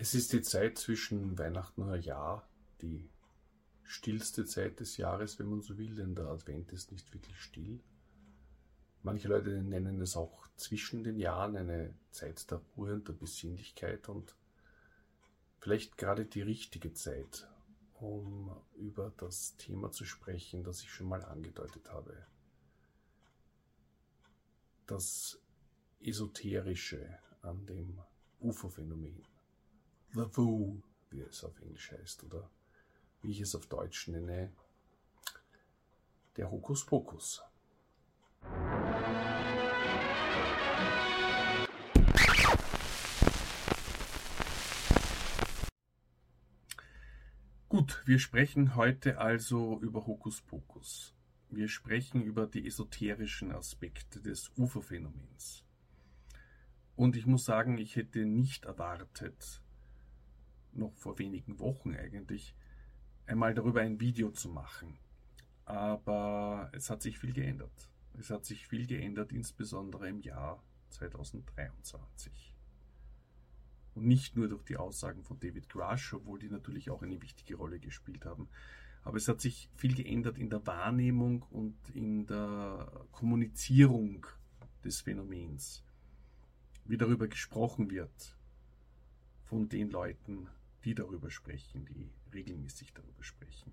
Es ist die Zeit zwischen Weihnachten und Neujahr, die stillste Zeit des Jahres, wenn man so will, denn der Advent ist nicht wirklich still. Manche Leute nennen es auch zwischen den Jahren eine Zeit der Ruhe und der Besinnlichkeit und vielleicht gerade die richtige Zeit, um über das Thema zu sprechen, das ich schon mal angedeutet habe. Das Esoterische an dem UFO-Phänomen. The Woo, wie es auf Englisch heißt, oder wie ich es auf Deutsch nenne, der Hokuspokus. Gut, wir sprechen heute also über Hokuspokus. Wir sprechen über die esoterischen Aspekte des UFO-Phänomens. Und ich muss sagen, ich hätte nicht erwartet, noch vor wenigen Wochen eigentlich, einmal darüber ein Video zu machen. Aber es hat sich viel geändert. Es hat sich viel geändert, insbesondere im Jahr 2023. Und nicht nur durch die Aussagen von David Grush, obwohl die natürlich auch eine wichtige Rolle gespielt haben. Aber es hat sich viel geändert in der Wahrnehmung und in der Kommunizierung des Phänomens. Wie darüber gesprochen wird von den Leuten, die darüber sprechen, die regelmäßig darüber sprechen.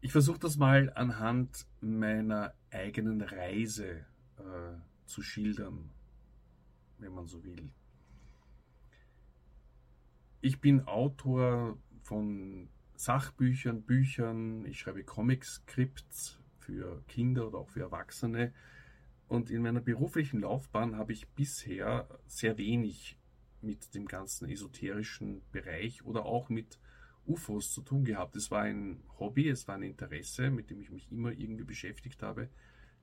Ich versuche das mal anhand meiner eigenen Reise äh, zu schildern, wenn man so will. Ich bin Autor von Sachbüchern, Büchern, ich schreibe Comic-Skripts für Kinder oder auch für Erwachsene. Und in meiner beruflichen Laufbahn habe ich bisher sehr wenig mit dem ganzen esoterischen Bereich oder auch mit UFOs zu tun gehabt. Es war ein Hobby, es war ein Interesse, mit dem ich mich immer irgendwie beschäftigt habe,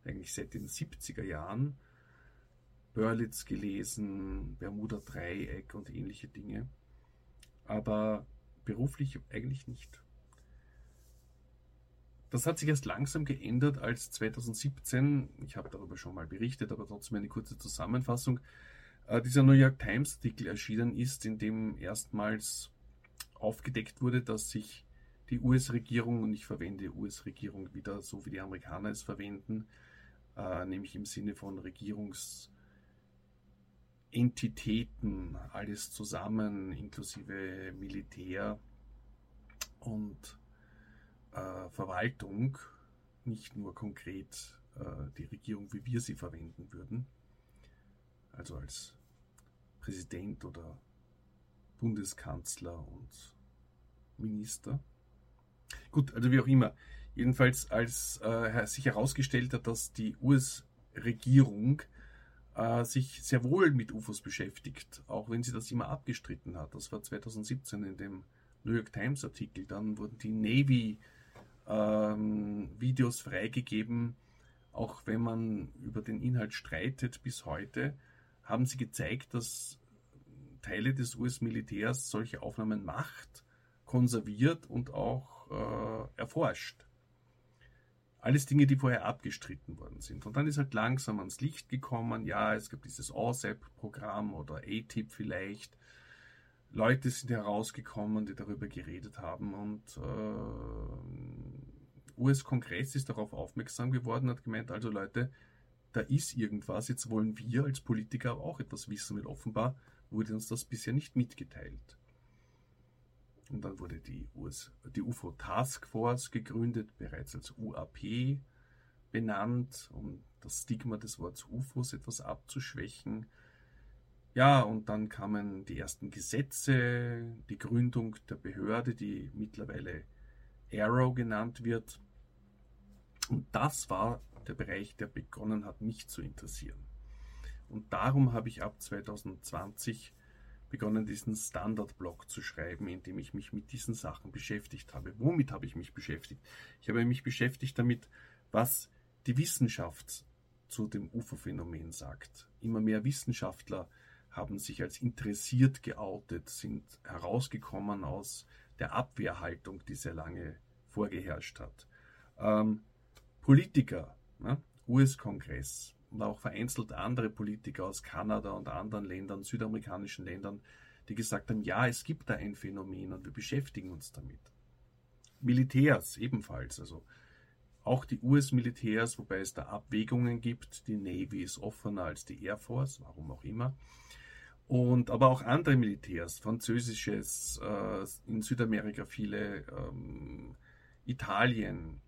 eigentlich seit den 70er Jahren. Berlitz gelesen, Bermuda Dreieck und ähnliche Dinge. Aber beruflich eigentlich nicht. Das hat sich erst langsam geändert, als 2017, ich habe darüber schon mal berichtet, aber trotzdem eine kurze Zusammenfassung, dieser New York Times Artikel erschienen ist, in dem erstmals aufgedeckt wurde, dass sich die US-Regierung, und ich verwende US-Regierung wieder so, wie die Amerikaner es verwenden, äh, nämlich im Sinne von Regierungsentitäten, alles zusammen, inklusive Militär und äh, Verwaltung, nicht nur konkret äh, die Regierung, wie wir sie verwenden würden, also als Präsident oder Bundeskanzler und Minister. Gut, also wie auch immer. Jedenfalls, als äh, sich herausgestellt hat, dass die US-Regierung äh, sich sehr wohl mit UFOs beschäftigt, auch wenn sie das immer abgestritten hat. Das war 2017 in dem New York Times Artikel. Dann wurden die Navy ähm, freigegeben, auch wenn man über den Inhalt streitet bis heute haben sie gezeigt, dass Teile des US-Militärs solche Aufnahmen macht, konserviert und auch äh, erforscht. Alles Dinge, die vorher abgestritten worden sind. Und dann ist halt langsam ans Licht gekommen, ja, es gibt dieses OSAP-Programm oder ATIP vielleicht. Leute sind herausgekommen, die darüber geredet haben und äh, US-Kongress ist darauf aufmerksam geworden, hat gemeint, also Leute, da ist irgendwas, jetzt wollen wir als Politiker auch etwas wissen, weil offenbar wurde uns das bisher nicht mitgeteilt. Und dann wurde die, US, die UFO Task Force gegründet, bereits als UAP benannt, um das Stigma des Wortes UFOs etwas abzuschwächen. Ja, und dann kamen die ersten Gesetze, die Gründung der Behörde, die mittlerweile Arrow genannt wird. Und das war der Bereich, der begonnen hat, mich zu interessieren. Und darum habe ich ab 2020 begonnen, diesen Standard-Blog zu schreiben, in dem ich mich mit diesen Sachen beschäftigt habe. Womit habe ich mich beschäftigt? Ich habe mich beschäftigt damit, was die Wissenschaft zu dem UFO-Phänomen sagt. Immer mehr Wissenschaftler haben sich als interessiert geoutet, sind herausgekommen aus der Abwehrhaltung, die sehr lange vorgeherrscht hat. Ähm, Politiker? US-Kongress, und auch vereinzelt andere Politiker aus Kanada und anderen Ländern, südamerikanischen Ländern, die gesagt haben, ja, es gibt da ein Phänomen und wir beschäftigen uns damit. Militärs ebenfalls, also auch die US-Militärs, wobei es da Abwägungen gibt. Die Navy ist offener als die Air Force, warum auch immer. Und aber auch andere Militärs, französisches, äh, in Südamerika viele, ähm, Italien,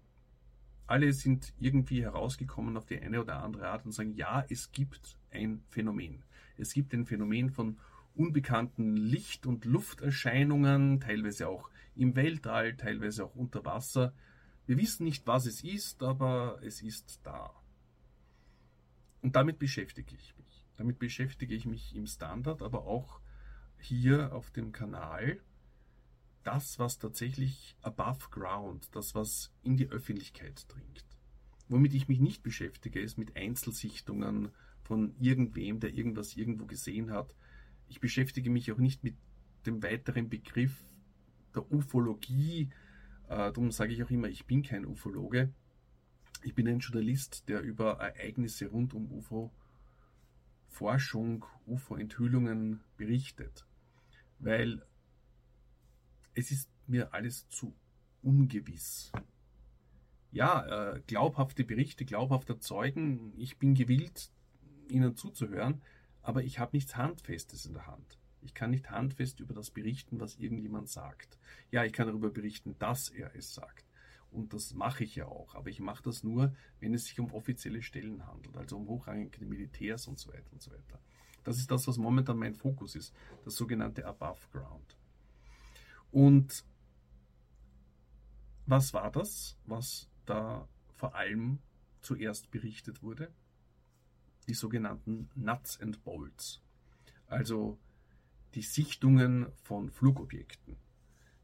alle sind irgendwie herausgekommen auf die eine oder andere Art und sagen, ja, es gibt ein Phänomen. Es gibt ein Phänomen von unbekannten Licht- und Lufterscheinungen, teilweise auch im Weltall, teilweise auch unter Wasser. Wir wissen nicht, was es ist, aber es ist da. Und damit beschäftige ich mich. Damit beschäftige ich mich im Standard, aber auch hier auf dem Kanal. Das, was tatsächlich above ground, das, was in die Öffentlichkeit dringt. Womit ich mich nicht beschäftige, ist mit Einzelsichtungen von irgendwem, der irgendwas irgendwo gesehen hat. Ich beschäftige mich auch nicht mit dem weiteren Begriff der Ufologie. Äh, darum sage ich auch immer, ich bin kein Ufologe. Ich bin ein Journalist, der über Ereignisse rund um UFO-Forschung, UFO-Enthüllungen berichtet. Weil es ist mir alles zu ungewiss. Ja, äh, glaubhafte Berichte, glaubhafter Zeugen, ich bin gewillt, ihnen zuzuhören, aber ich habe nichts Handfestes in der Hand. Ich kann nicht handfest über das berichten, was irgendjemand sagt. Ja, ich kann darüber berichten, dass er es sagt. Und das mache ich ja auch. Aber ich mache das nur, wenn es sich um offizielle Stellen handelt, also um hochrangige Militärs und so weiter und so weiter. Das ist das, was momentan mein Fokus ist, das sogenannte Above Ground. Und was war das, was da vor allem zuerst berichtet wurde? Die sogenannten Nuts and Bolts. Also die Sichtungen von Flugobjekten,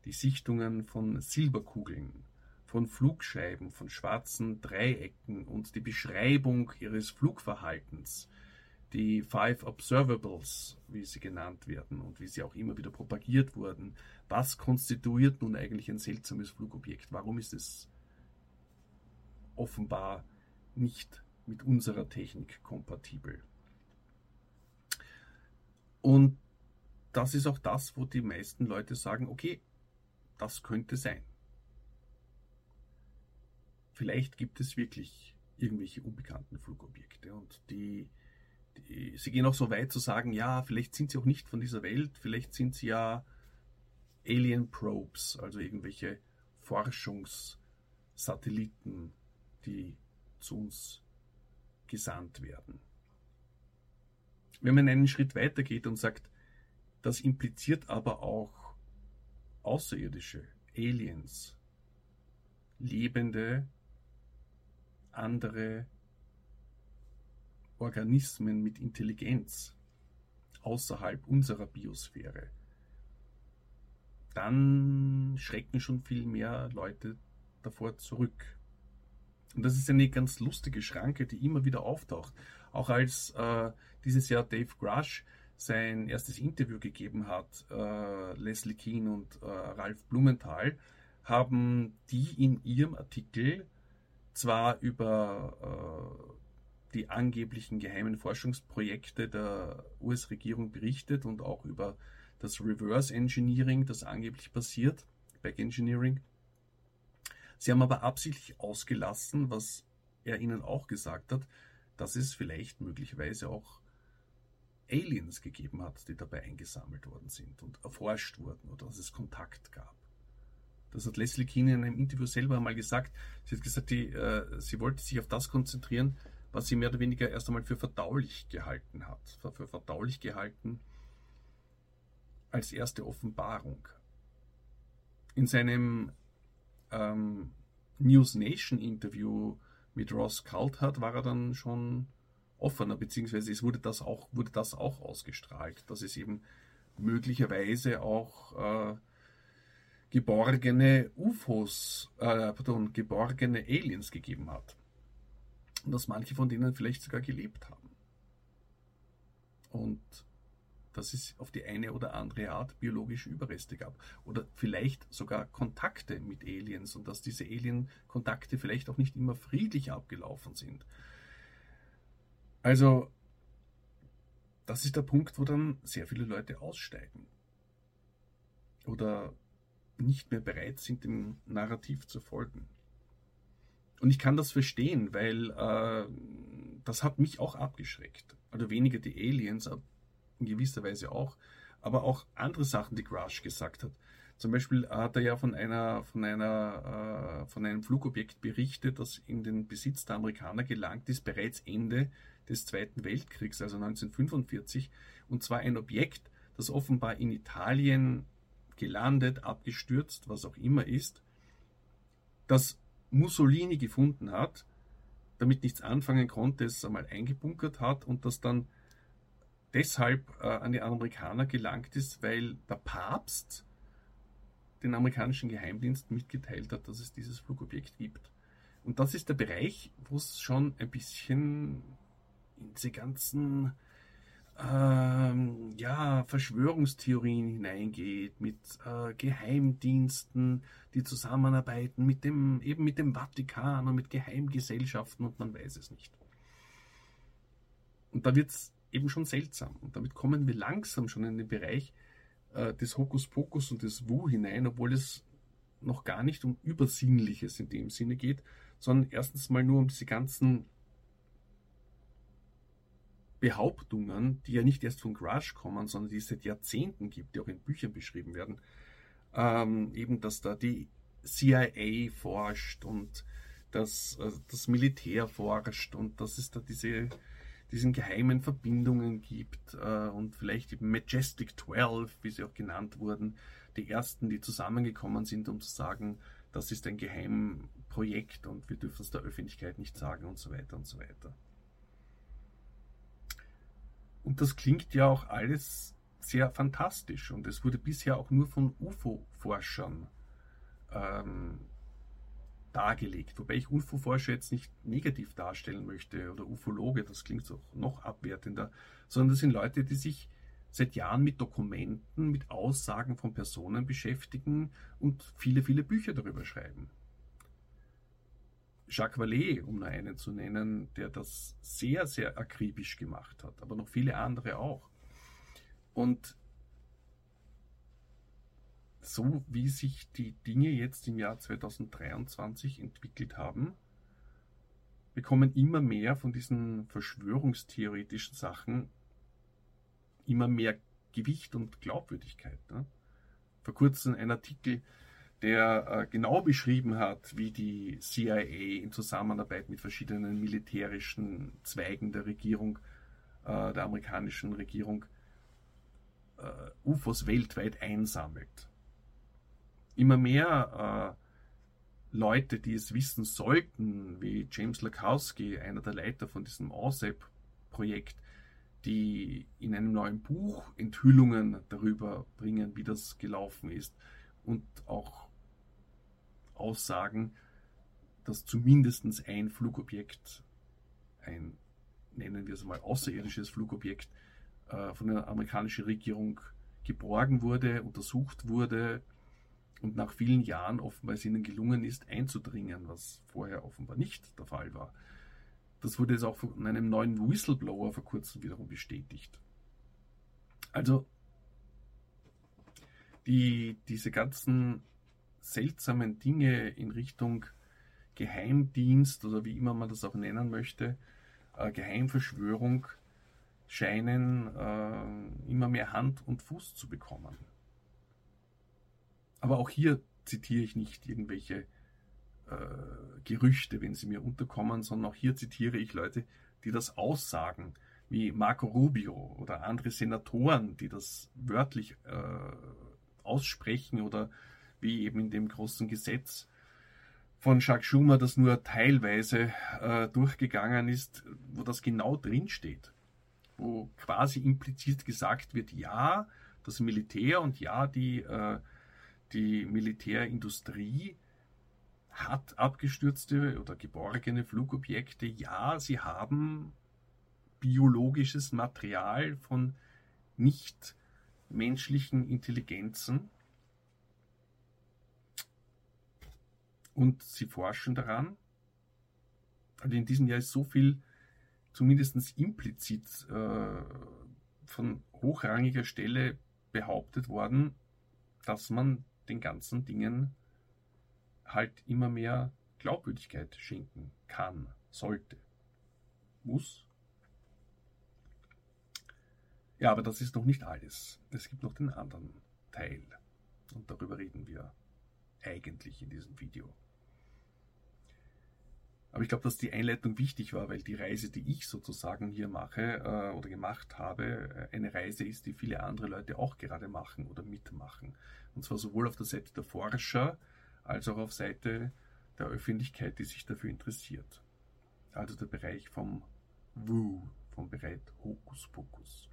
die Sichtungen von Silberkugeln, von Flugscheiben, von schwarzen Dreiecken und die Beschreibung ihres Flugverhaltens, die Five Observables, wie sie genannt werden und wie sie auch immer wieder propagiert wurden. Was konstituiert nun eigentlich ein seltsames Flugobjekt? Warum ist es offenbar nicht mit unserer Technik kompatibel? Und das ist auch das, wo die meisten Leute sagen, okay, das könnte sein. Vielleicht gibt es wirklich irgendwelche unbekannten Flugobjekte und die, sie gehen auch so weit zu sagen, ja, vielleicht sind sie auch nicht von dieser Welt, vielleicht sind sie ja Alien Probes, also irgendwelche Forschungssatelliten, die zu uns gesandt werden. Wenn man einen Schritt weiter geht und sagt, das impliziert aber auch Außerirdische, Aliens, lebende, andere Organismen mit Intelligenz außerhalb unserer Biosphäre. Dann schrecken schon viel mehr Leute davor zurück. Und das ist eine ganz lustige Schranke, die immer wieder auftaucht. Auch als äh, dieses Jahr Dave Grush sein erstes Interview gegeben hat, äh, Leslie Keane und äh, Ralf Blumenthal, haben die in ihrem Artikel zwar über äh, die angeblichen geheimen Forschungsprojekte der US-Regierung berichtet und auch über das Reverse Engineering, das angeblich passiert, Back Engineering. Sie haben aber absichtlich ausgelassen, was er ihnen auch gesagt hat, dass es vielleicht möglicherweise auch Aliens gegeben hat, die dabei eingesammelt worden sind und erforscht wurden oder dass es Kontakt gab. Das hat Leslie Keane in einem Interview selber einmal gesagt. Sie hat gesagt, die, äh, sie wollte sich auf das konzentrieren, was sie mehr oder weniger erst einmal für verdaulich gehalten hat. Für, verdaulich gehalten als erste Offenbarung. In seinem ähm, News Nation Interview mit Ross Coulthard war er dann schon offener, beziehungsweise es wurde das auch, wurde das auch ausgestrahlt, dass es eben möglicherweise auch äh, geborgene UFOs, äh, pardon, geborgene Aliens gegeben hat. Und dass manche von denen vielleicht sogar gelebt haben. Und dass es auf die eine oder andere Art biologische Überreste gab. Oder vielleicht sogar Kontakte mit Aliens und dass diese Alien-Kontakte vielleicht auch nicht immer friedlich abgelaufen sind. Also, das ist der Punkt, wo dann sehr viele Leute aussteigen. Oder nicht mehr bereit sind, dem Narrativ zu folgen. Und ich kann das verstehen, weil äh, das hat mich auch abgeschreckt. Also weniger die Aliens, in gewisser Weise auch, aber auch andere Sachen, die Crash gesagt hat. Zum Beispiel hat er ja von einer, von einer, äh, von einem Flugobjekt berichtet, das in den Besitz der Amerikaner gelangt ist, bereits Ende des Zweiten Weltkriegs, also 1945, und zwar ein Objekt, das offenbar in Italien gelandet, abgestürzt, was auch immer ist, das Mussolini gefunden hat, damit nichts anfangen konnte, es einmal eingebunkert hat und das dann deshalb äh, an die Amerikaner gelangt ist, weil der Papst den amerikanischen Geheimdienst mitgeteilt hat, dass es dieses Flugobjekt gibt. Und das ist der Bereich, wo es schon ein bisschen in diese ganzen ähm, ja, Verschwörungstheorien hineingeht, mit äh, Geheimdiensten, die zusammenarbeiten, mit dem, eben mit dem Vatikan und mit Geheimgesellschaften und man weiß es nicht. Und da wird es eben schon seltsam. Und damit kommen wir langsam schon in den Bereich äh, des Hokuspokus und des Wu hinein, obwohl es noch gar nicht um Übersinnliches in dem Sinne geht, sondern erstens mal nur um diese ganzen Behauptungen, die ja nicht erst von Crush kommen, sondern die es seit Jahrzehnten gibt, die auch in Büchern beschrieben werden, ähm, eben, dass da die CIA forscht und dass äh, das Militär forscht und dass es da diese diesen geheimen Verbindungen gibt äh, und vielleicht eben Majestic 12, wie sie auch genannt wurden, die ersten, die zusammengekommen sind, um zu sagen, das ist ein Geheimprojekt und wir dürfen es der Öffentlichkeit nicht sagen und so weiter und so weiter. Und das klingt ja auch alles sehr fantastisch und es wurde bisher auch nur von UFO-Forschern ähm, dargelegt. Wobei ich UFO-Forscher jetzt nicht negativ darstellen möchte oder Ufologe, das klingt auch noch abwertender, sondern das sind Leute, die sich seit Jahren mit Dokumenten, mit Aussagen von Personen beschäftigen und viele, viele Bücher darüber schreiben. Jacques Vallée, um nur einen zu nennen, der das sehr, sehr akribisch gemacht hat, aber noch viele andere auch. Und so wie sich die Dinge jetzt im Jahr 2023 entwickelt haben, bekommen immer mehr von diesen verschwörungstheoretischen Sachen immer mehr Gewicht und Glaubwürdigkeit. Ne? Vor kurzem ein Artikel der äh, genau beschrieben hat, wie die CIA in Zusammenarbeit mit verschiedenen militärischen Zweigen der Regierung, äh, der amerikanischen Regierung, äh, UFOs weltweit einsammelt. Immer mehr Leute, die es wissen sollten, wie James Lakowski, einer der Leiter von diesem OSEP-Projekt, die in einem neuen Buch Enthüllungen darüber bringen, wie das gelaufen ist und auch Aussagen, dass zumindest ein Flugobjekt, ein, nennen wir es mal, außerirdisches Flugobjekt, äh, von der amerikanischen Regierung geborgen wurde, untersucht wurde und nach vielen Jahren offenbar es ihnen gelungen ist, einzudringen, was vorher offenbar nicht der Fall war. Das wurde jetzt auch von einem neuen Whistleblower vor kurzem wiederum bestätigt. Also die, diese ganzen seltsamen Dinge in Richtung Geheimdienst oder wie immer man das auch nennen möchte, äh, Geheimverschwörung scheinen äh, immer mehr Hand und Fuß zu bekommen. Aber auch hier zitiere ich nicht irgendwelche äh, Gerüchte, wenn sie mir unterkommen, sondern auch hier zitiere ich Leute, die das aussagen, wie Marco Rubio oder andere Senatoren, die das wörtlich äh, aussprechen oder wie eben in dem großen Gesetz von Jacques Schumer, das nur teilweise äh, durchgegangen ist, wo das genau drinsteht. Wo quasi implizit gesagt wird, ja, das Militär und ja, die, äh, die Militärindustrie hat abgestürzte oder geborgene Flugobjekte. Ja, sie haben biologisches Material von nicht menschlichen Intelligenzen und sie forschen daran. Also in diesem Jahr ist so viel zumindest implizit äh, von hochrangiger Stelle behauptet worden, dass man den ganzen Dingen halt immer mehr Glaubwürdigkeit schenken kann, sollte, muss. Ja, aber das ist noch nicht alles. Es gibt noch den anderen Teil. Und darüber reden wir eigentlich in diesem Video. Aber ich glaube, dass die Einleitung wichtig war, weil die Reise, die ich sozusagen hier mache äh, oder gemacht habe, äh, eine Reise ist, die viele andere Leute auch gerade machen oder mitmachen. Und zwar sowohl auf der Seite der Forscher als auch auf Seite der Öffentlichkeit, die sich dafür interessiert. Also der Bereich vom Woo, vom Bereich Hokuspokus.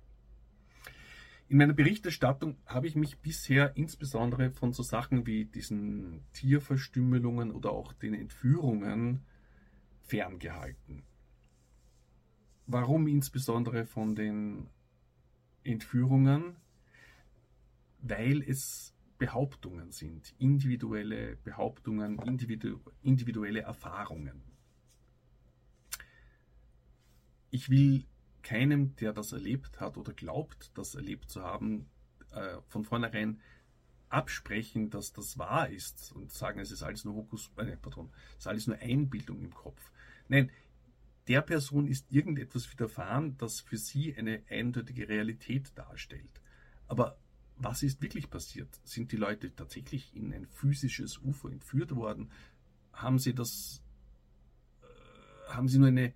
In meiner Berichterstattung habe ich mich bisher insbesondere von so Sachen wie diesen Tierverstümmelungen oder auch den Entführungen ferngehalten. Warum insbesondere von den Entführungen? Weil es Behauptungen sind, individuelle Behauptungen, individu individuelle Erfahrungen. Ich will keinem, der das erlebt hat oder glaubt, das erlebt zu haben, äh, von vornherein absprechen, dass das wahr ist und sagen, es ist alles nur Hokus, äh, pardon, es ist alles nur Einbildung im Kopf. Nein, der Person ist irgendetwas widerfahren, das für sie eine eindeutige Realität darstellt. Aber was ist wirklich passiert? Sind die Leute tatsächlich in ein physisches UFO entführt worden? Haben sie das, äh, haben sie nur eine,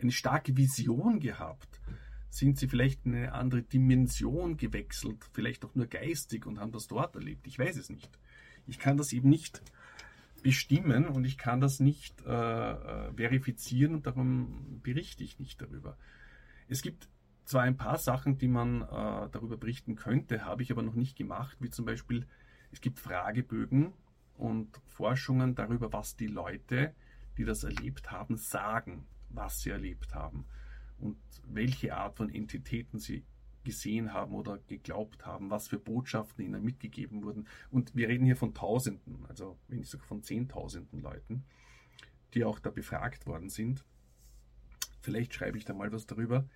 eine starke Vision gehabt? Sind sie vielleicht in eine andere Dimension gewechselt, vielleicht auch nur geistig und haben das dort erlebt? Ich weiß es nicht. Ich kann das eben nicht bestimmen und ich kann das nicht äh, äh, verifizieren und darum berichte ich nicht darüber. Es gibt zwar ein paar Sachen, die man äh, darüber berichten könnte, habe ich aber noch nicht gemacht, wie zum Beispiel es gibt Fragebögen und Forschungen darüber, was die Leute, die das erlebt haben, sagen, was sie erlebt haben und welche Art von Entitäten sie gesehen haben oder geglaubt haben, was für Botschaften ihnen mitgegeben wurden. Und wir reden hier von Tausenden, also wenn nicht sogar von Zehntausenden Leuten, die auch da befragt worden sind. Vielleicht schreibe ich da mal was darüber.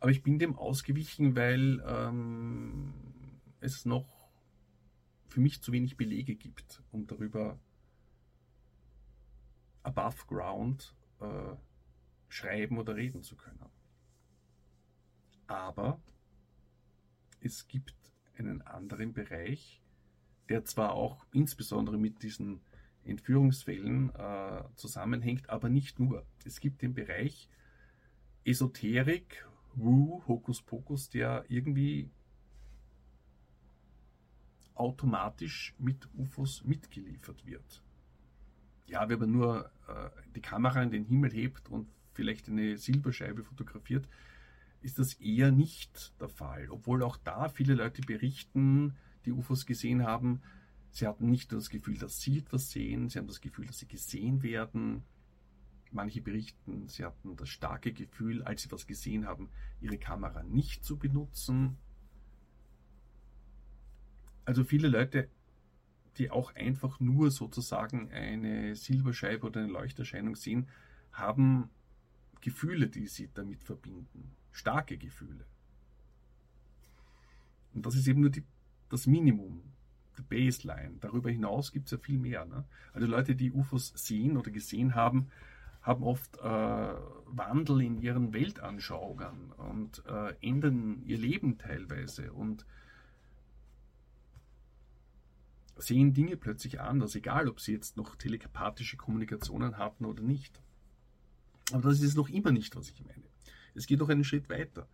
Aber ich bin dem ausgewichen, weil ähm, es noch für mich zu wenig Belege gibt, um darüber above ground äh, schreiben oder reden zu können. Aber es gibt einen anderen Bereich, der zwar auch insbesondere mit diesen Entführungsfällen äh, zusammenhängt, aber nicht nur. Es gibt den Bereich Esoterik, Wu, Hokuspokus, der irgendwie automatisch mit UFOs mitgeliefert wird. Ja, wenn man nur äh, die Kamera in den Himmel hebt und vielleicht eine Silberscheibe fotografiert, ist das eher nicht der Fall. Obwohl auch da viele Leute berichten, die UFOs gesehen haben, sie hatten nicht nur das Gefühl, dass sie etwas sehen, sie haben das Gefühl, dass sie gesehen werden. Manche berichten, sie hatten das starke Gefühl, als sie was gesehen haben, ihre Kamera nicht zu benutzen. Also viele Leute, die auch einfach nur sozusagen eine Silberscheibe oder eine Leuchterscheinung sehen, haben Gefühle, die sie damit verbinden starke Gefühle. Und das ist eben nur die, das Minimum, die Baseline. Darüber hinaus gibt es ja viel mehr. Ne? Also Leute, die UFOs sehen oder gesehen haben, haben oft äh, Wandel in ihren Weltanschauungen und äh, ändern ihr Leben teilweise und sehen Dinge plötzlich anders, egal ob sie jetzt noch telepathische Kommunikationen hatten oder nicht. Aber das ist noch immer nicht, was ich meine. Es geht noch einen Schritt weiter.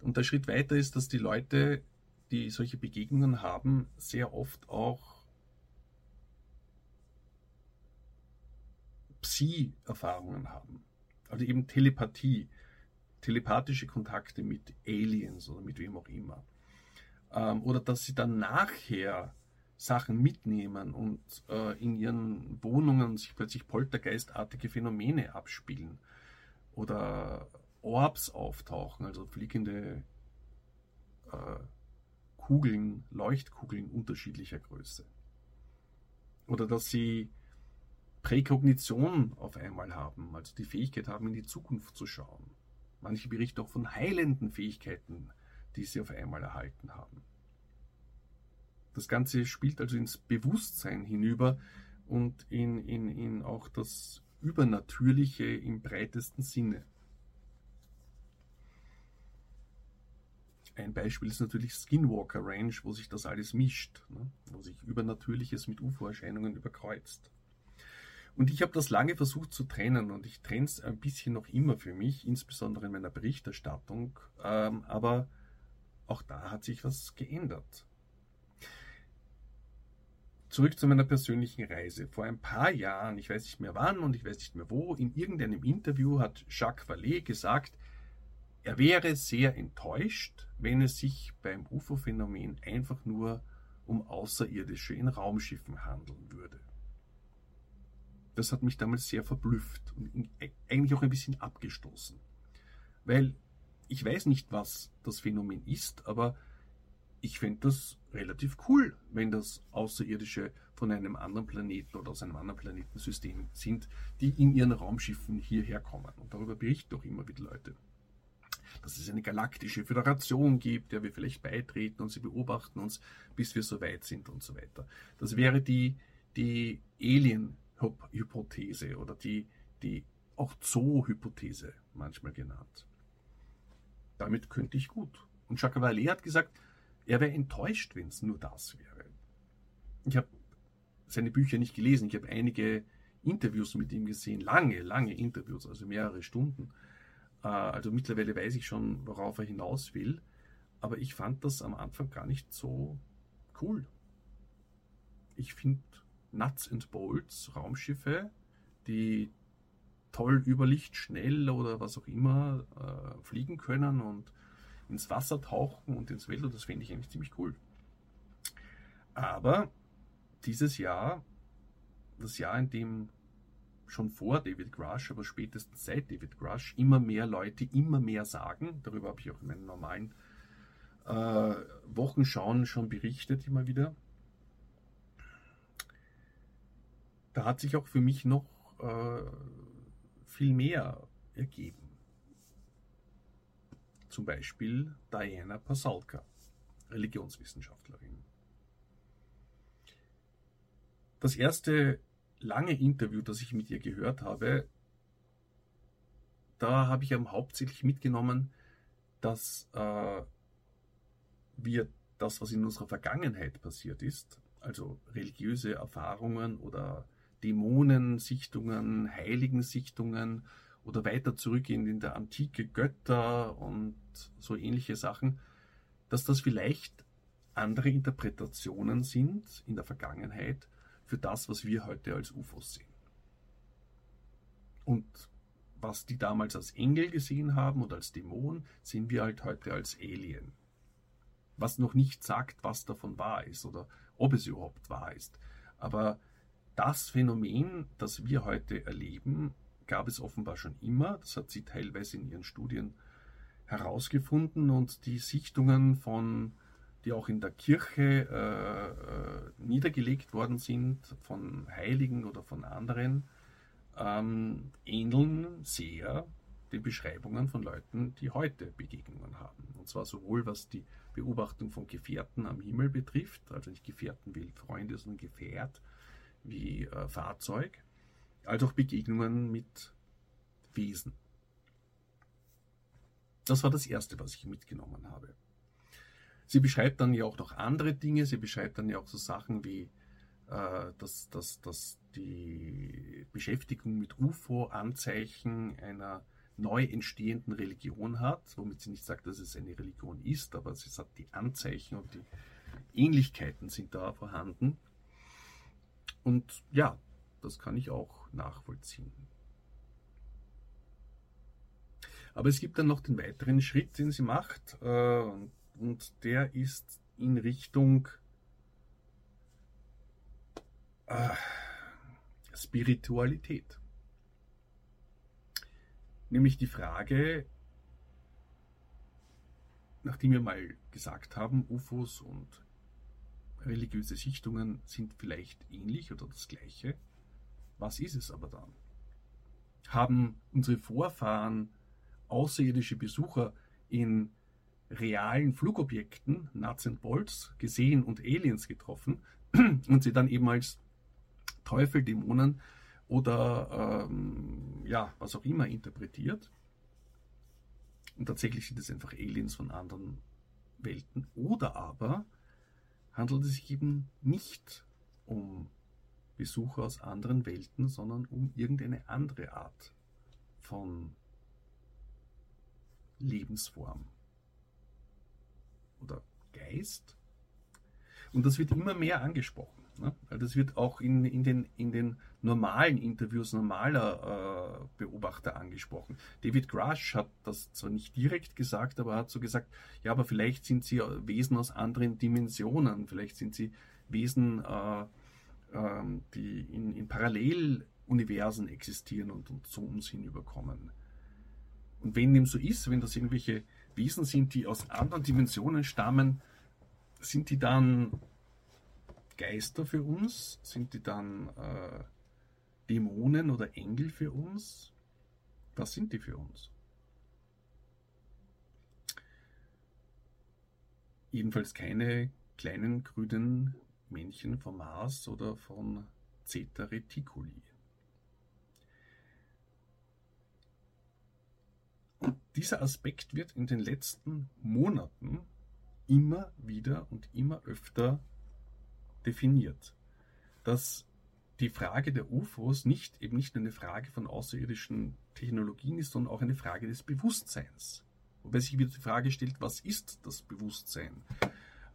Und der Schritt weiter ist, dass die Leute, die solche Begegnungen haben, sehr oft auch Psi-Erfahrungen haben. Also eben Telepathie, telepathische Kontakte mit Aliens oder mit wem auch immer. Ähm, oder dass sie dann nachher Sachen mitnehmen und äh, in ihren Wohnungen sich plötzlich poltergeistartige Phänomene abspielen. Oder Orbs auftauchen, also fliegende äh, Kugeln, Leuchtkugeln unterschiedlicher Größe. Oder dass sie Präkognition auf einmal haben, also die Fähigkeit haben, in die Zukunft zu schauen. Manche berichten auch von heilenden Fähigkeiten, die sie auf einmal erhalten haben. Das Ganze spielt also ins Bewusstsein hinüber und in, in, in auch das Übernatürliche im breitesten Sinne. Ein Beispiel ist natürlich Skinwalker Range, wo sich das alles mischt, ne? wo sich Übernatürliches mit UFO-Erscheinungen überkreuzt. Und ich habe das lange versucht zu trennen und ich trenne es ein bisschen noch immer für mich, insbesondere in meiner Berichterstattung. Ähm, aber auch da hat sich was geändert. Zurück zu meiner persönlichen Reise. Vor ein paar Jahren, ich weiß nicht mehr wann und ich weiß nicht mehr wo, in irgendeinem Interview hat Jacques Vallée gesagt, er wäre sehr enttäuscht, wenn es sich beim UFO-Phänomen einfach nur um Außerirdische in Raumschiffen handeln würde. Das hat mich damals sehr verblüfft und eigentlich auch ein bisschen abgestoßen. Weil ich weiß nicht, was das Phänomen ist, aber ich fände das relativ cool, wenn das Außerirdische von einem anderen Planeten oder aus einem anderen Planetensystem sind, die in ihren Raumschiffen hierher kommen. Und darüber berichten doch immer wieder Leute dass es eine galaktische Föderation gibt, der wir vielleicht beitreten und sie beobachten uns, bis wir so weit sind und so weiter. Das wäre die, die Alien-Hypothese oder die, die auch Zoo-Hypothese manchmal genannt. Damit könnte ich gut. Und Jacques Vallée hat gesagt, er wäre enttäuscht, wenn es nur das wäre. Ich habe seine Bücher nicht gelesen, ich habe einige Interviews mit ihm gesehen, lange, lange Interviews, also mehrere Stunden. Äh, also mittlerweile weiß ich schon, worauf er hinaus will. Aber ich fand das am Anfang gar nicht so cool. Ich finde Nuts and Bolts, Raumschiffe, die toll über Licht schnell oder was auch immer äh, fliegen können und ins Wasser tauchen und ins Weltall, das finde ich eigentlich ziemlich cool. Aber dieses Jahr, das Jahr, in dem schon vor David Grush, aber spätestens seit David Grush immer mehr Leute immer mehr sagen. Darüber habe ich auch in meinen normalen äh, Wochenschauen schon berichtet, immer wieder. Da hat sich auch für mich noch äh, viel mehr ergeben. Zum Beispiel Diana Pasalka, Religionswissenschaftlerin. Das erste lange Interview, das ich mit ihr gehört habe, da habe ich hauptsächlich mitgenommen, dass äh, wir das, was in unserer Vergangenheit passiert ist, also religiöse Erfahrungen oder Dämonensichtungen, Heiligensichtungen oder weiter zurückgehend in der Antike Götter und so ähnliche Sachen, dass das vielleicht andere Interpretationen sind in der Vergangenheit für das, was wir heute als UFOs sehen. Und was die damals als Engel gesehen haben und als Dämon, sehen wir halt heute als Alien. Was noch nicht sagt, was davon wahr ist oder ob es überhaupt wahr ist. Aber das Phänomen, das wir heute erleben, gab es offenbar schon immer. Das hat sie teilweise in ihren Studien herausgefunden und die Sichtungen von die auch in der Kirche äh, äh, niedergelegt worden sind von Heiligen oder von anderen, ähm, ähneln sehr den Beschreibungen von Leuten, die heute Begegnungen haben. Und zwar sowohl was die Beobachtung von Gefährten am Himmel betrifft, also nicht Gefährten wie Freunde, sondern Gefährt wie äh, Fahrzeug, als auch Begegnungen mit Wesen. Das war das Erste, was ich mitgenommen habe. Sie beschreibt dann ja auch noch andere Dinge. Sie beschreibt dann ja auch so Sachen wie, äh, dass, dass, dass die Beschäftigung mit UFO-Anzeichen einer neu entstehenden Religion hat, womit sie nicht sagt, dass es eine Religion ist, aber sie sagt, die Anzeichen und die Ähnlichkeiten sind da vorhanden. Und ja, das kann ich auch nachvollziehen. Aber es gibt dann noch den weiteren Schritt, den sie macht, äh, und der ist in Richtung äh, Spiritualität. Nämlich die Frage, nachdem wir mal gesagt haben, UFOs und religiöse Sichtungen sind vielleicht ähnlich oder das gleiche, was ist es aber dann? Haben unsere Vorfahren außerirdische Besucher in realen Flugobjekten, Nuts and Bolts, gesehen und Aliens getroffen und sie dann eben als Teufel, Dämonen oder ähm, ja, was auch immer interpretiert. Und tatsächlich sind es einfach Aliens von anderen Welten. Oder aber handelt es sich eben nicht um Besucher aus anderen Welten, sondern um irgendeine andere Art von Lebensform oder Geist. Und das wird immer mehr angesprochen. Ne? Das wird auch in, in, den, in den normalen Interviews normaler äh, Beobachter angesprochen. David Grush hat das zwar nicht direkt gesagt, aber hat so gesagt, ja, aber vielleicht sind sie Wesen aus anderen Dimensionen, vielleicht sind sie Wesen, äh, äh, die in, in Paralleluniversen existieren und, und zu uns hinüberkommen. Und wenn dem so ist, wenn das irgendwelche Wesen sind, die aus anderen Dimensionen stammen, sind die dann Geister für uns? Sind die dann äh, Dämonen oder Engel für uns? Was sind die für uns? Jedenfalls keine kleinen grünen Männchen vom Mars oder von Zeta Reticuli. Und dieser Aspekt wird in den letzten Monaten immer wieder und immer öfter definiert, dass die Frage der UFOs nicht eben nicht nur eine Frage von außerirdischen Technologien ist, sondern auch eine Frage des Bewusstseins. Wobei sich wieder die Frage stellt, was ist das Bewusstsein?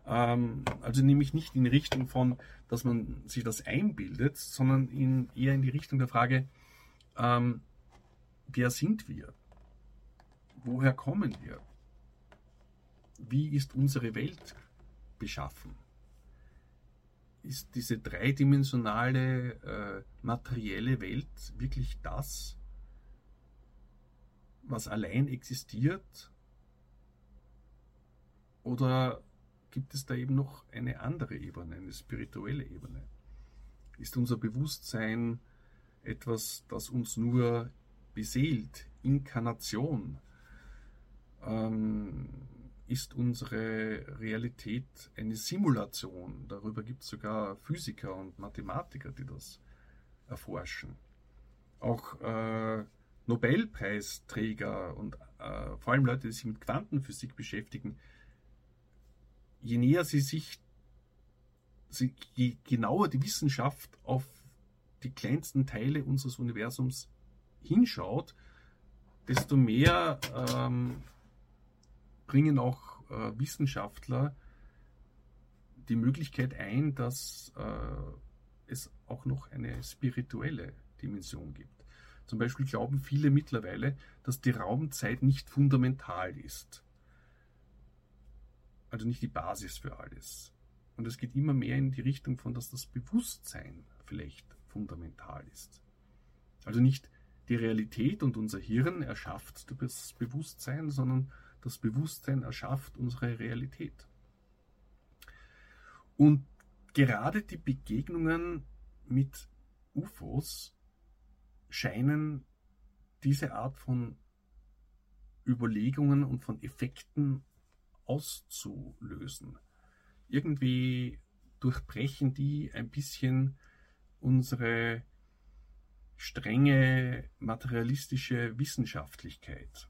Ähm, also nämlich nicht in Richtung von, dass man sich das einbildet, sondern in, eher in die Richtung der Frage, ähm, wer sind wir? Woher kommen wir? Wie ist unsere Welt beschaffen? ist diese dreidimensionale äh, materielle Welt wirklich das, was allein existiert? Oder gibt es da eben noch eine andere Ebene, eine spirituelle Ebene? Ist unser Bewusstsein etwas, das uns nur beseelt, Inkarnation? Ähm, ist unsere Realität eine Simulation. Darüber gibt es sogar Physiker und Mathematiker, die das erforschen. Auch äh, Nobelpreisträger und äh, vor allem Leute, die sich mit Quantenphysik beschäftigen, je näher sie sich, je genauer die Wissenschaft auf die kleinsten Teile unseres Universums hinschaut, desto mehr ähm, bringen auch äh, Wissenschaftler die Möglichkeit ein, dass äh, es auch noch eine spirituelle Dimension gibt. Zum Beispiel glauben viele mittlerweile, dass die Raumzeit nicht fundamental ist. Also nicht die Basis für alles. Und es geht immer mehr in die Richtung von, dass das Bewusstsein vielleicht fundamental ist. Also nicht die Realität und unser Hirn erschafft das Bewusstsein, sondern das Bewusstsein erschafft unsere Realität. Und gerade die Begegnungen mit UFOs scheinen diese Art von Überlegungen und von Effekten auszulösen. Irgendwie durchbrechen die ein bisschen unsere strenge materialistische Wissenschaftlichkeit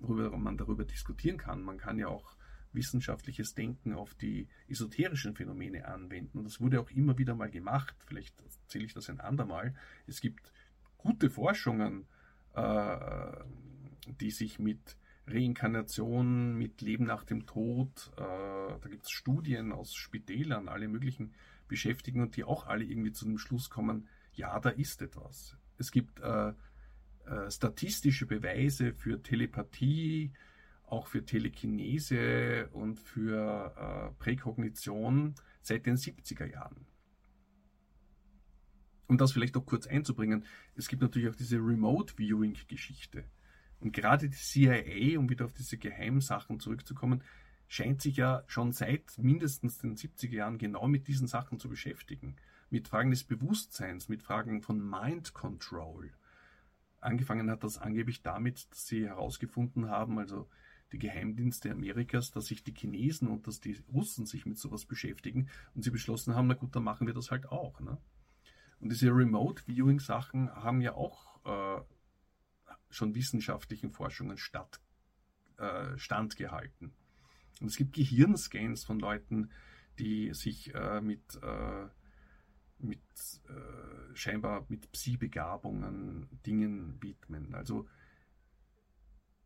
worüber man darüber diskutieren kann. Man kann ja auch wissenschaftliches Denken auf die esoterischen Phänomene anwenden. Und das wurde auch immer wieder mal gemacht. Vielleicht erzähle ich das ein andermal. Es gibt gute Forschungen, äh, die sich mit Reinkarnation, mit Leben nach dem Tod, äh, da gibt es Studien aus Spitälern, alle möglichen beschäftigen und die auch alle irgendwie zu dem Schluss kommen, ja, da ist etwas. Es gibt äh, äh, statistische Beweise für Telepathie, auch für Telekinese und für äh, Präkognition seit den 70er Jahren. Um das vielleicht auch kurz einzubringen, es gibt natürlich auch diese Remote Viewing Geschichte. Und gerade die CIA, um wieder auf diese Geheimsachen zurückzukommen, scheint sich ja schon seit mindestens den 70er Jahren genau mit diesen Sachen zu beschäftigen. Mit Fragen des Bewusstseins, mit Fragen von Mind Control angefangen hat das angeblich damit, dass sie herausgefunden haben, also die Geheimdienste Amerikas, dass sich die Chinesen und dass die Russen sich mit sowas beschäftigen und sie beschlossen haben, na gut, dann machen wir das halt auch. Ne? Und diese Remote-Viewing-Sachen haben ja auch äh, schon wissenschaftlichen Forschungen statt, äh, standgehalten. Und es gibt Gehirnscans von Leuten, die sich äh, mit, äh, mit äh, scheinbar mit Psi-Begabungen Dingen widmen. Also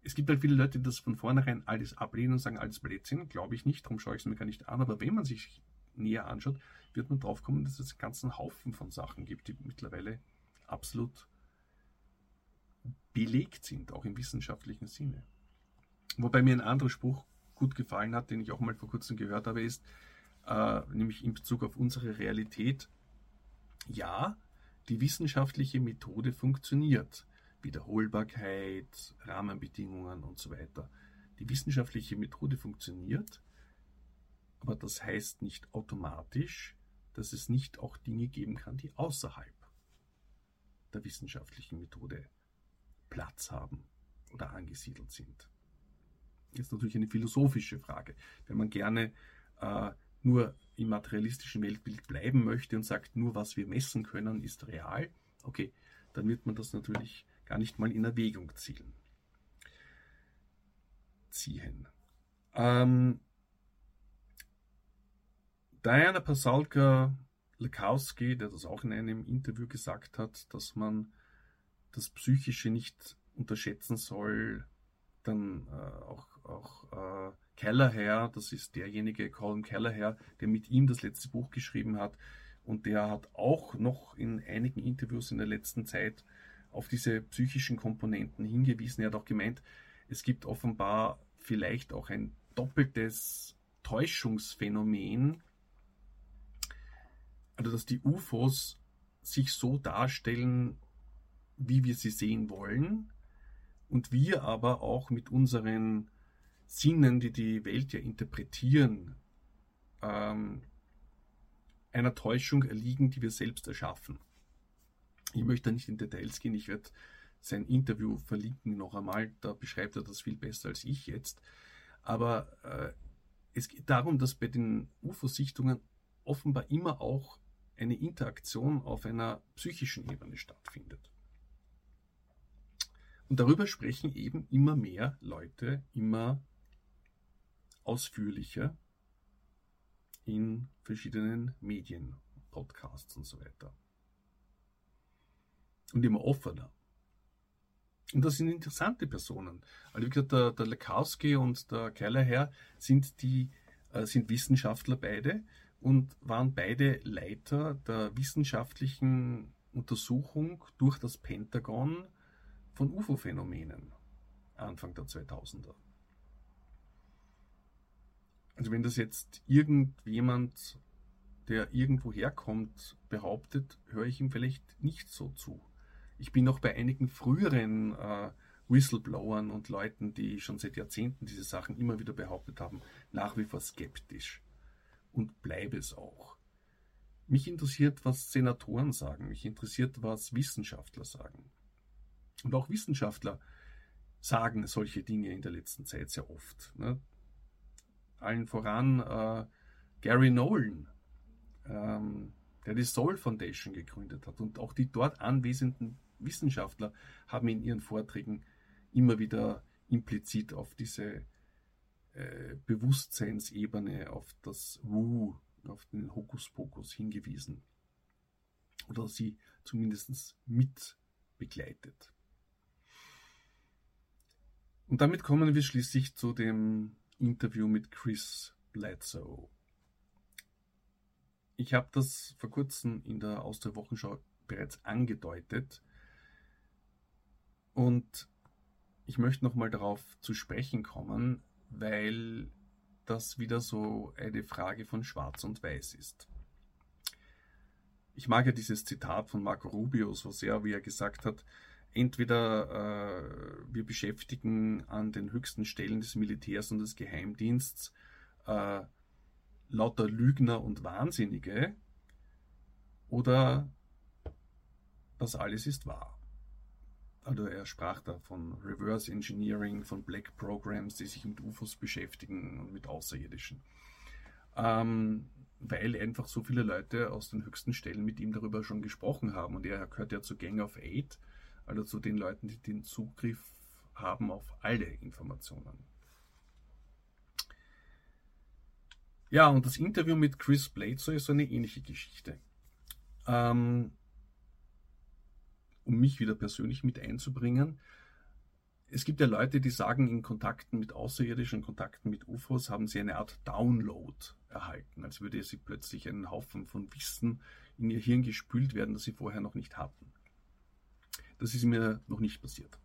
es gibt halt viele Leute, die das von vornherein alles ablehnen und sagen, alles Blödsinn, glaube ich nicht, darum schaue ich es mir gar nicht an. Aber wenn man sich näher anschaut, wird man drauf kommen, dass es einen ganzen Haufen von Sachen gibt, die mittlerweile absolut belegt sind, auch im wissenschaftlichen Sinne. Wobei mir ein anderer Spruch gut gefallen hat, den ich auch mal vor kurzem gehört habe, ist, äh, nämlich in Bezug auf unsere Realität, ja, die wissenschaftliche Methode funktioniert. Wiederholbarkeit, Rahmenbedingungen und so weiter. Die wissenschaftliche Methode funktioniert, aber das heißt nicht automatisch, dass es nicht auch Dinge geben kann, die außerhalb der wissenschaftlichen Methode Platz haben oder angesiedelt sind. Das ist natürlich eine philosophische Frage. Wenn man gerne äh, nur im materialistischen Weltbild bleiben möchte und sagt, nur was wir messen können, ist real, okay, dann wird man das natürlich gar nicht mal in Erwägung ziehen. ziehen. Ähm, Diana Pasalka Lekowski, der das auch in einem Interview gesagt hat, dass man das Psychische nicht unterschätzen soll, dann äh, auch, auch äh, Kellerher, das ist derjenige, Colin Kellerher, der mit ihm das letzte Buch geschrieben hat und der hat auch noch in einigen Interviews in der letzten Zeit auf diese psychischen Komponenten hingewiesen. Er hat auch gemeint, es gibt offenbar vielleicht auch ein doppeltes Täuschungsphänomen, also dass die UFOs sich so darstellen, wie wir sie sehen wollen, und wir aber auch mit unseren Sinnen, die die Welt ja interpretieren, ähm, einer Täuschung erliegen, die wir selbst erschaffen. Ich möchte da nicht in Details gehen, ich werde sein Interview verlinken noch einmal, da beschreibt er das viel besser als ich jetzt. Aber äh, es geht darum, dass bei den UFO-Sichtungen offenbar immer auch eine Interaktion auf einer psychischen Ebene stattfindet. Und darüber sprechen eben immer mehr Leute, immer ausführlicher in verschiedenen Medien, Podcasts und so weiter. Und immer offener. Und das sind interessante Personen. Also wie gesagt, der, der Lekowski und der Kellerherr sind die äh, sind Wissenschaftler beide und waren beide Leiter der wissenschaftlichen Untersuchung durch das Pentagon von UFO-Phänomenen Anfang der 2000er. Also wenn das jetzt irgendjemand, der irgendwo herkommt, behauptet, höre ich ihm vielleicht nicht so zu. Ich bin auch bei einigen früheren äh, Whistleblowern und Leuten, die schon seit Jahrzehnten diese Sachen immer wieder behauptet haben, nach wie vor skeptisch und bleibe es auch. Mich interessiert, was Senatoren sagen, mich interessiert, was Wissenschaftler sagen. Und auch Wissenschaftler sagen solche Dinge in der letzten Zeit sehr oft. Ne? Allen voran äh, Gary Nolan, ähm, der die Soul Foundation gegründet hat. Und auch die dort anwesenden Wissenschaftler haben in ihren Vorträgen immer wieder implizit auf diese äh, Bewusstseinsebene, auf das Wu, auf den Hokuspokus hingewiesen. Oder sie zumindest mit begleitet. Und damit kommen wir schließlich zu dem Interview mit Chris Bledsoe. Ich habe das vor kurzem in der Austria Wochenschau bereits angedeutet und ich möchte nochmal darauf zu sprechen kommen, weil das wieder so eine Frage von Schwarz und Weiß ist. Ich mag ja dieses Zitat von Marco Rubio so sehr, wie er gesagt hat, entweder äh, wir beschäftigen an den höchsten Stellen des Militärs und des Geheimdienstes äh, lauter Lügner und Wahnsinnige oder das alles ist wahr. also er sprach da von Reverse Engineering, von Black Programs, die sich mit UFOs beschäftigen und mit Außerirdischen. Ähm, weil einfach so viele Leute aus den höchsten Stellen mit ihm darüber schon gesprochen haben. Und er gehört ja zu Gang of Eight, also zu den Leuten, die den Zugriff haben auf alle Informationen. Ja, und das Interview mit Chris Bledsoe ist so eine ähnliche Geschichte. Ähm, um mich wieder persönlich mit einzubringen. Es gibt ja Leute, die sagen, in Kontakten mit außerirdischen Kontakten mit UFOs haben sie eine Art Download erhalten, als würde sie plötzlich einen Haufen von Wissen in ihr Hirn gespült werden, das sie vorher noch nicht hatten. Das ist mir noch nicht passiert.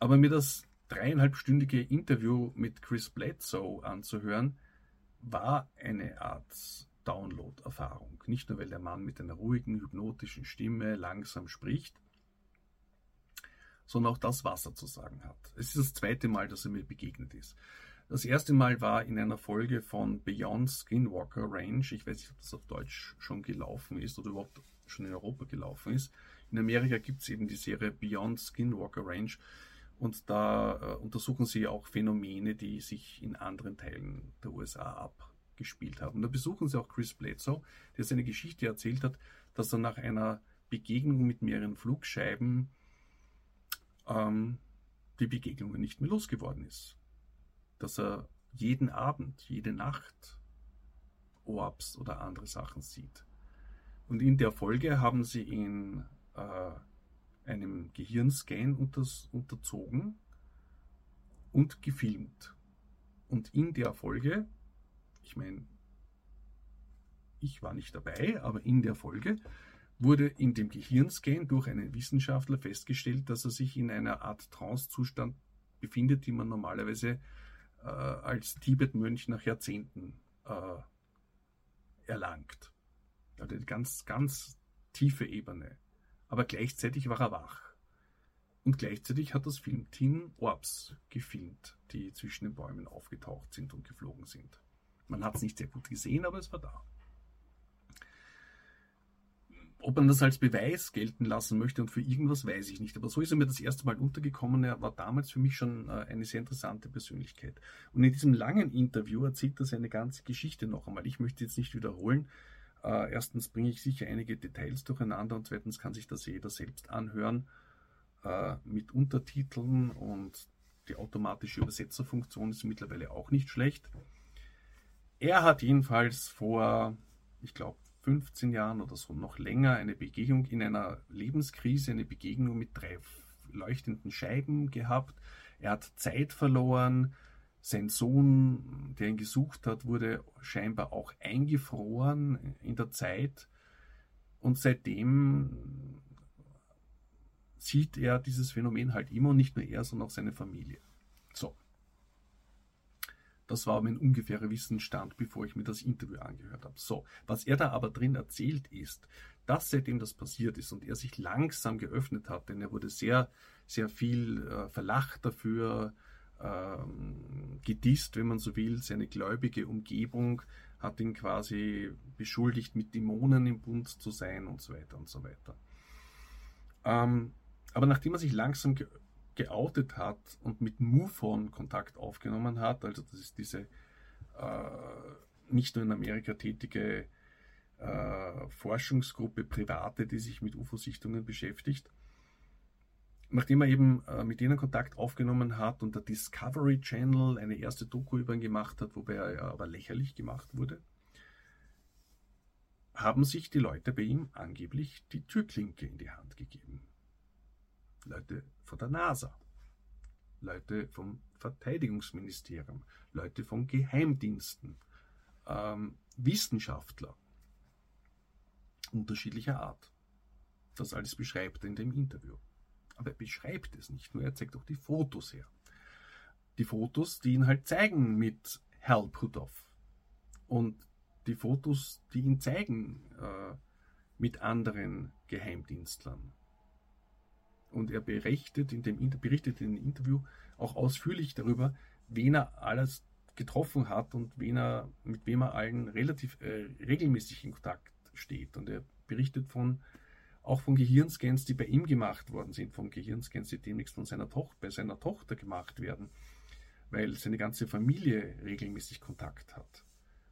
Aber mir das dreieinhalbstündige Interview mit Chris Bledsoe anzuhören, war eine Art Download-Erfahrung. Nicht nur, weil der Mann mit einer ruhigen, hypnotischen Stimme langsam spricht, sondern auch das, was er zu sagen hat. Es ist das zweite Mal, dass er mir begegnet ist. Das erste Mal war in einer Folge von Beyond Skinwalker Range. Ich weiß nicht, ob das auf Deutsch schon gelaufen ist oder überhaupt schon in Europa gelaufen ist. In Amerika gibt es eben die Serie Beyond Skinwalker Range und da äh, untersuchen sie auch Phänomene, die sich in anderen Teilen der USA abgespielt haben. Da besuchen sie auch Chris Bledsoe, der seine Geschichte erzählt hat, dass er nach einer Begegnung mit mehreren Flugscheiben ähm, die Begegnungen nicht mehr losgeworden ist. Dass er jeden Abend, jede Nacht Orbs oder andere Sachen sieht. Und in der Folge haben sie ihn äh, einem Gehirnscan unters, unterzogen und gefilmt. Und in der Folge, ich meine, ich war nicht dabei, aber in der Folge wurde in dem Gehirnscan durch einen Wissenschaftler festgestellt, dass er sich in einer Art Trance-Zustand befindet, die man normalerweise äh, als Tibet-Mönch nach Jahrzehnten äh, erlangt. Also eine ganz, ganz tiefe Ebene aber gleichzeitig war er wach. Und gleichzeitig hat das Filmteam Orbs gefilmt, die zwischen den Bäumen aufgetaucht sind und geflogen sind. Man hat es nicht sehr gut gesehen, aber es war da. Ob man das als Beweis gelten lassen möchte und für irgendwas, weiß ich nicht. Aber so ist er mir das erste Mal untergekommen. Er war damals für mich schon äh, eine sehr interessante Persönlichkeit. Und in diesem langen Interview erzählt er seine ganze Geschichte noch einmal. Ich möchte jetzt nicht wiederholen, äh, erstens bringe ich sicher einige Details durcheinander und zweitens kann sich das jeder selbst anhören äh, mit Untertiteln und die automatische Übersetzerfunktion ist mittlerweile auch nicht schlecht. Er hat jedenfalls vor, ich glaube, 15 Jahren oder so noch länger eine Begegnung in einer Lebenskrise, eine Begegnung mit drei leuchtenden Scheiben gehabt. Er hat Zeit verloren, sein Sohn, der ihn gesucht hat, wurde scheinbar auch eingefroren in der Zeit. Und seitdem sieht er dieses Phänomen halt immer und nicht nur er, sondern auch seine Familie. So. Das war mein ungefährer Wissensstand, bevor ich mir das Interview angehört habe. So, was er da aber drin erzählt ist, dass seitdem das passiert ist und er sich langsam geöffnet hat, denn er wurde sehr, sehr viel äh, verlacht dafür, ähm, gedisst, wenn man so will. Seine gläubige Umgebung hat ihn quasi beschuldigt, mit Dämonen im Bund zu sein und so weiter und so weiter. Ähm, aber nachdem er sich langsam ge geoutet hat und mit MUFON Kontakt aufgenommen hat, also das ist diese äh, nicht nur in Amerika tätige äh, Forschungsgruppe Private, die sich mit UFO-Sichtungen beschäftigt, nachdem er eben äh, mit denen Kontakt aufgenommen hat und der Discovery Channel eine erste Doku über ihn gemacht hat, wobei er aber lächerlich gemacht wurde, haben sich die Leute bei ihm angeblich die Türklinke in die Hand gegeben. Leute von der NASA, Leute vom Verteidigungsministerium, Leute von Geheimdiensten, ähm, Wissenschaftler unterschiedlicher Art. Das alles beschreibt er in dem Interview. Aber er beschreibt es nicht nur, er zeigt auch die Fotos her. Die Fotos, die ihn halt zeigen mit Hal Puthoff. Und die Fotos, die ihn zeigen äh, mit anderen Geheimdienstlern. Und er berichtet in, dem, berichtet in dem Interview auch ausführlich darüber, wen er alles getroffen hat und wen er, mit wem er allen relativ äh, regelmäßig in Kontakt steht. Und er berichtet von auch von Gehirnscans, die bei ihm gemacht worden sind, von Gehirnscans, die demnächst von seiner Tochter, bei seiner Tochter gemacht werden, weil seine ganze Familie regelmäßig Kontakt hat.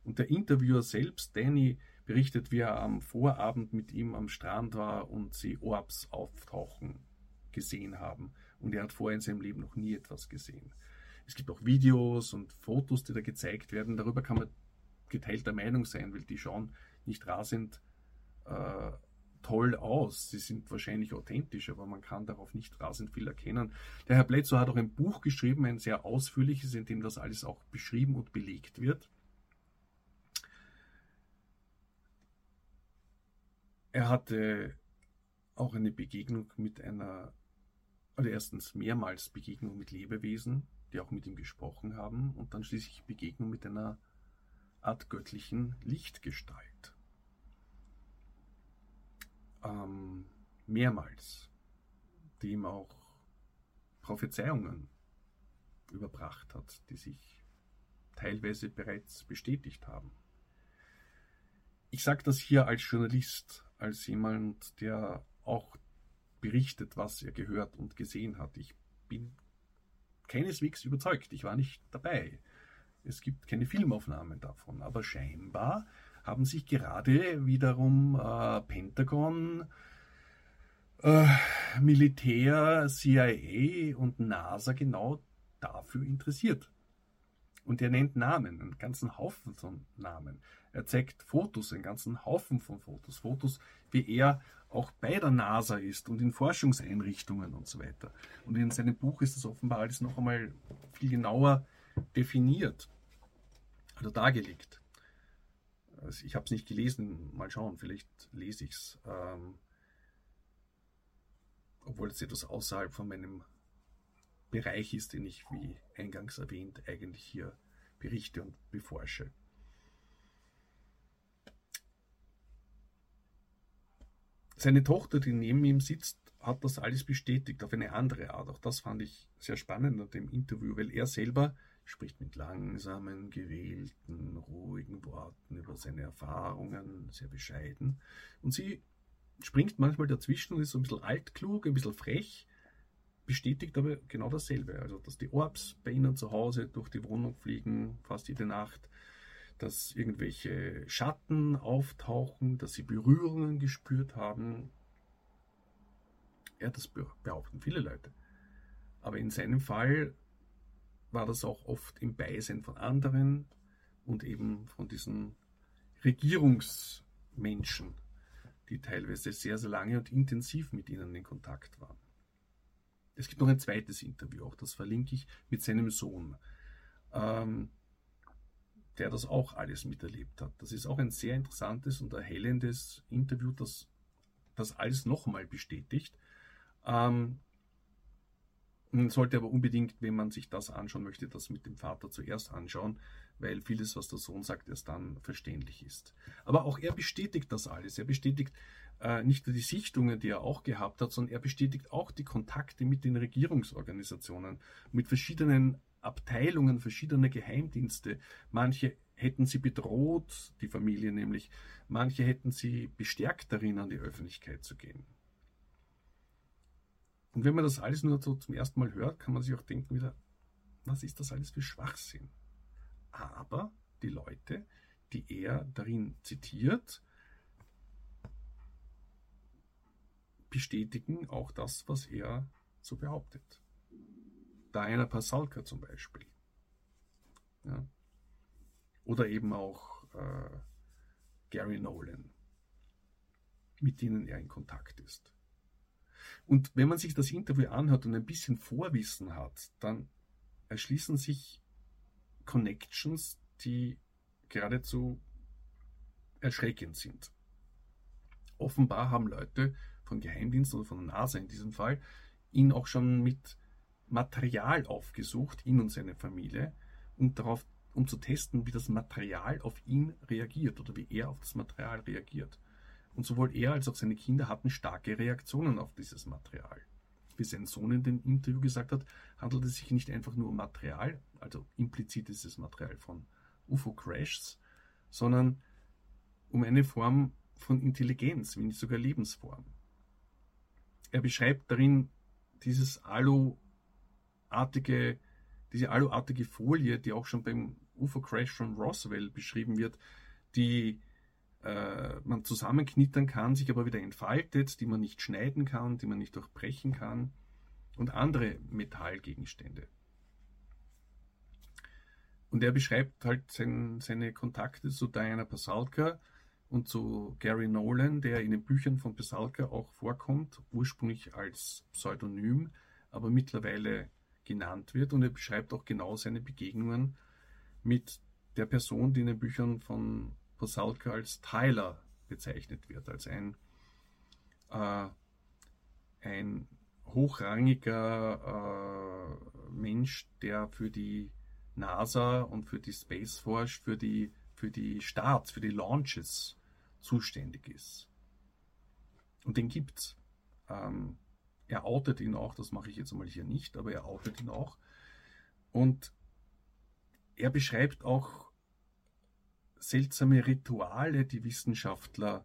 Und der Interviewer selbst, Danny, berichtet, wie er am Vorabend mit ihm am Strand war und sie Orbs auftauchen gesehen haben. Und er hat vorher in seinem Leben noch nie etwas gesehen. Es gibt auch Videos und Fotos, die da gezeigt werden. Darüber kann man geteilter Meinung sein, weil die schauen nicht rasend äh, toll aus. Sie sind wahrscheinlich authentisch, aber man kann darauf nicht rasend viel erkennen. Der Herr Bledsoe hat auch ein Buch geschrieben, ein sehr ausführliches, in dem das alles auch beschrieben und belegt wird. Er hatte auch eine Begegnung mit einer, also erstens mehrmals Begegnung mit Lebewesen, die auch mit ihm gesprochen haben, und dann schließlich Begegnung mit einer Art göttlichen Lichtgestalt ähm, mehrmals, die ihm auch Prophezeiungen überbracht hat, die sich teilweise bereits bestätigt haben. Ich sage das hier als Journalist, als jemand, der auch berichtet, was er gehört und gesehen hat. Ich bin keineswegs überzeugt. Ich war nicht dabei. Es gibt keine Filmaufnahmen davon, aber scheinbar haben sich gerade wiederum äh, Pentagon, äh, Militär, CIA und NASA genau dafür interessiert. Und er nennt Namen, einen ganzen Haufen von Namen. Er zeigt Fotos, einen ganzen Haufen von Fotos. Fotos, wie er auch bei der NASA ist und in Forschungseinrichtungen und so weiter. Und in seinem Buch ist das offenbar alles noch einmal viel genauer definiert oder dargelegt. Also ich habe es nicht gelesen, mal schauen, vielleicht lese ich es. Ähm, obwohl es etwas außerhalb von meinem Bereich ist, den ich, wie eingangs erwähnt, eigentlich hier berichte und beforsche. Seine Tochter, die neben ihm sitzt, hat das alles bestätigt auf eine andere Art. Auch das fand ich sehr spannend an dem Interview, weil er selber spricht mit langsamen, gewählten, ruhigen Worten über seine Erfahrungen, sehr bescheiden. Und sie springt manchmal dazwischen und ist so ein bisschen altklug, ein bisschen frech, bestätigt aber genau dasselbe. Also, dass die Orbs bei ihnen zu Hause durch die Wohnung fliegen, fast jede Nacht, dass irgendwelche Schatten auftauchen, dass sie Berührungen gespürt haben. Ja, das behaupten viele Leute. Aber in seinem Fall war das auch oft im Beisein von anderen und eben von diesen Regierungsmenschen, die teilweise sehr, sehr lange und intensiv mit ihnen in Kontakt waren. Es gibt noch ein zweites Interview, auch das verlinke ich, mit seinem Sohn, ähm, der das auch alles miterlebt hat. Das ist auch ein sehr interessantes und erhellendes Interview, das das alles nochmal bestätigt. Ähm, man sollte aber unbedingt, wenn man sich das anschauen möchte, das mit dem Vater zuerst anschauen, weil vieles, was der Sohn sagt, erst dann verständlich ist. Aber auch er bestätigt das alles. Er bestätigt äh, nicht nur die Sichtungen, die er auch gehabt hat, sondern er bestätigt auch die Kontakte mit den Regierungsorganisationen, mit verschiedenen Abteilungen verschiedener Geheimdienste. Manche hätten sie bedroht, die Familie nämlich, manche hätten sie bestärkt darin, an die Öffentlichkeit zu gehen. Und wenn man das alles nur so zum ersten Mal hört, kann man sich auch denken wieder, was ist das alles für Schwachsinn? Aber die Leute, die er darin zitiert, bestätigen auch das, was er so behauptet. Diana Pasalka zum Beispiel. Ja. Oder eben auch äh, Gary Nolan, mit denen er in Kontakt ist. Und wenn man sich das Interview anhört und ein bisschen Vorwissen hat, dann erschließen sich Connections, die geradezu erschreckend sind. Offenbar haben Leute von Geheimdiensten oder von der NASA in diesem Fall ihn auch schon mit Material aufgesucht, ihn und seine Familie, um darauf, um zu testen, wie das Material auf ihn reagiert oder wie er auf das Material reagiert. Und sowohl er als auch seine Kinder hatten starke Reaktionen auf dieses Material. Wie sein Sohn in dem Interview gesagt hat, handelt es sich nicht einfach nur um Material, also implizit ist es Material von UFO-Crashs, sondern um eine Form von Intelligenz, wenn nicht sogar Lebensform. er beschreibt darin dieses aluartige, diese aluartige Folie, die auch schon beim UFO-Crash von Roswell beschrieben wird, die äh, man zusammenknittern kann, sich aber wieder entfaltet, die man nicht schneiden kann, die man nicht durchbrechen kann und andere Metallgegenstände. Und er beschreibt halt sein, seine Kontakte zu Diana Pasalka und zu Gary Nolan, der in den Büchern von Pasalka auch vorkommt, ursprünglich als Pseudonym, aber mittlerweile genannt wird. Und er beschreibt auch genau seine Begegnungen mit der Person, die in den Büchern von Pasalka als Tyler bezeichnet wird, als ein, äh, ein hochrangiger äh, Mensch, der für die NASA und für die Space Force, für die, für die Starts, für die Launches zuständig ist. Und den gibt's. Ähm, er outet ihn auch, das mache ich jetzt einmal hier nicht, aber er outet ihn auch. Und er beschreibt auch seltsame Rituale, die Wissenschaftler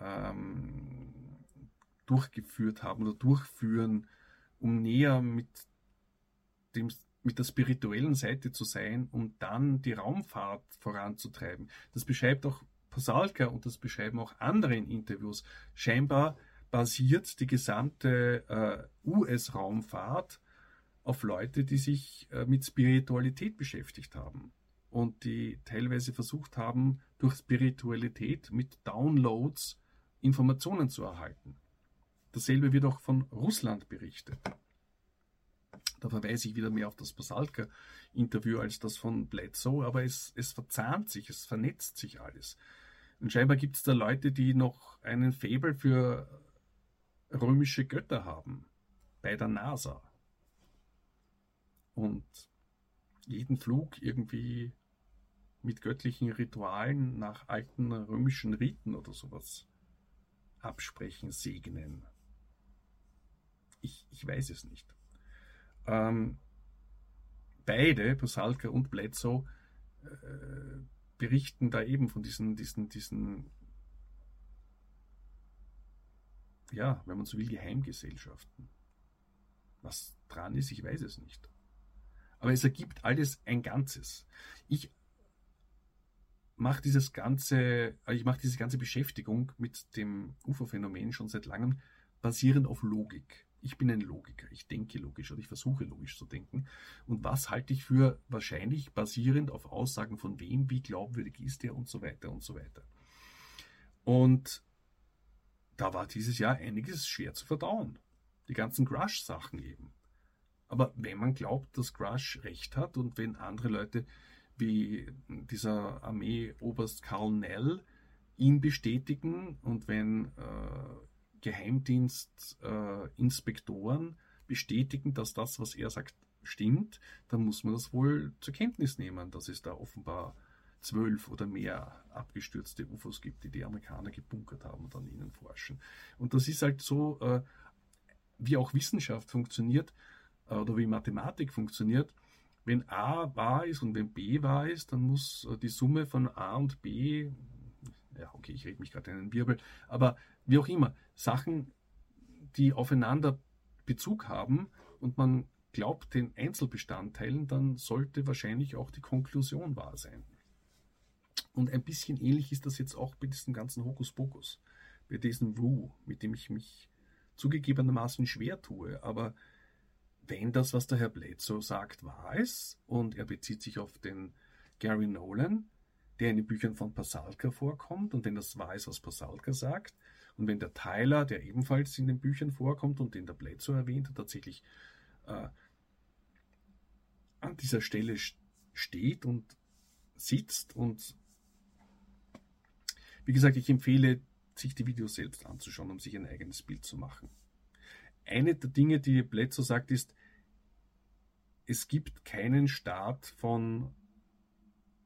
ähm, durchgeführt haben oder durchführen, um näher mit, dem, mit der spirituellen Seite zu sein, um dann die Raumfahrt voranzutreiben. Das beschreibt auch Pasalka und das beschreiben auch andere in Interviews. Scheinbar basiert die gesamte äh, US-Raumfahrt auf Leute, die sich äh, mit Spiritualität beschäftigt haben und die teilweise versucht haben, durch Spiritualität mit Downloads Informationen zu erhalten. Dasselbe wird auch von Russland berichtet. Da verweise ich wieder mehr auf das Basalka-Interview als das von Bledsoe, aber es, es verzahnt sich, es vernetzt sich alles. Und scheinbar gibt es da Leute, die noch einen Faible für römische Götter haben, bei der NASA. Und jeden Flug irgendwie mit göttlichen Ritualen nach alten römischen Riten oder sowas absprechen, segnen. Ich, ich weiß es nicht. Ähm, beide, Pasalka und Bledsoe, äh, berichten da eben von diesen, diesen, diesen, ja, wenn man so will, Geheimgesellschaften. Was dran ist, ich weiß es nicht. Aber es ergibt alles ein Ganzes. Ich mache dieses ganze, äh, ich mache diese ganze Beschäftigung mit dem UFO-Phänomen schon seit langem basierend auf Logik ich bin ein Logiker, ich denke logisch oder ich versuche logisch zu denken. Und was halte ich für wahrscheinlich basierend auf Aussagen von wem, wie glaubwürdig ist der und so weiter und so weiter. Und da war dieses Jahr einiges schwer zu verdauen. Die ganzen Grush-Sachen eben. Aber wenn man glaubt, dass Grush recht hat und wenn andere Leute wie dieser Armeeoberst Karl Nell ihn bestätigen und wenn äh, Geheimdienstinspektoren äh, bestätigen, dass das, was er sagt, stimmt, dann muss man das wohl zur Kenntnis nehmen, dass es da offenbar zwölf oder mehr abgestürzte UFOs gibt, die die Amerikaner gebunkert haben und an ihnen forschen. Und das ist halt so, äh, wie auch Wissenschaft funktioniert äh, oder wie Mathematik funktioniert. Wenn A wahr ist und wenn B wahr ist, dann muss äh, die Summe von A und B, ja okay, ich rede mich gerade in einen Wirbel, aber wie auch immer, Sachen, die aufeinander Bezug haben und man glaubt den Einzelbestandteilen, dann sollte wahrscheinlich auch die Konklusion wahr sein. Und ein bisschen ähnlich ist das jetzt auch bei diesem ganzen Hokuspokus, bei diesem Woo, mit dem ich mich zugegebenermaßen schwer tue. Aber wenn das, was der Herr Bledsoe sagt, wahr ist und er bezieht sich auf den Gary Nolan, der in den Büchern von Pasalka vorkommt und wenn das wahr ist, was Pasalka sagt, und wenn der Tyler, der ebenfalls in den Büchern vorkommt und den der Bledsoe erwähnt, tatsächlich äh, an dieser Stelle steht und sitzt und wie gesagt, ich empfehle, sich die Videos selbst anzuschauen, um sich ein eigenes Bild zu machen. Eine der Dinge, die Bledsoe sagt, ist, es gibt keinen Start von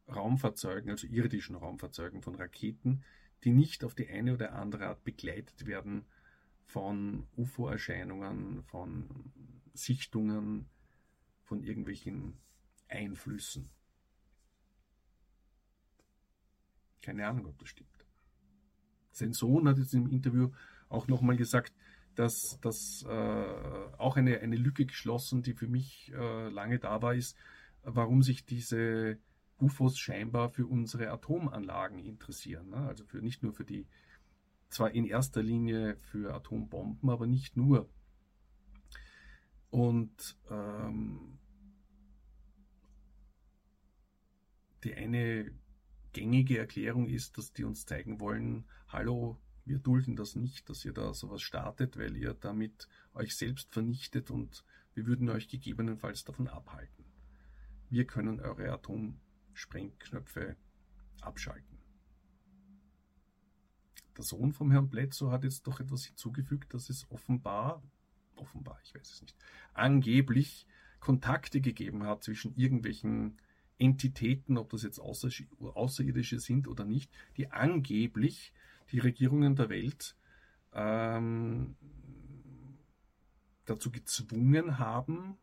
Raumfahrzeugen, also irdischen Raumfahrzeugen, von Raketen, die nicht auf die eine oder andere Art begleitet werden von UFO-Erscheinungen, von Sichtungen, von irgendwelchen Einflüssen. Keine Ahnung, ob das stimmt. Sein Sohn hat jetzt im Interview auch nochmal gesagt, dass das äh, auch eine, eine Lücke geschlossen, die für mich äh, lange da war, ist, warum sich diese UFOs scheinbar für unsere Atomanlagen interessieren. Ne? Also für nicht nur für die, zwar in erster Linie für Atombomben, aber nicht nur. Und ähm, die eine gängige Erklärung ist, dass die uns zeigen wollen, hallo, wir dulden das nicht, dass ihr da sowas startet, weil ihr damit euch selbst vernichtet und wir würden euch gegebenenfalls davon abhalten. Wir können eure Atomsprengknöpfe abschalten. Der Sohn vom Herrn Bledsoe hat jetzt doch etwas hinzugefügt, dass es offenbar, offenbar, ich weiß es nicht, angeblich Kontakte gegeben hat zwischen irgendwelchen Entitäten, ob das jetzt Außerirdische sind oder nicht, die angeblich die Regierungen der Welt ähm, dazu gezwungen haben,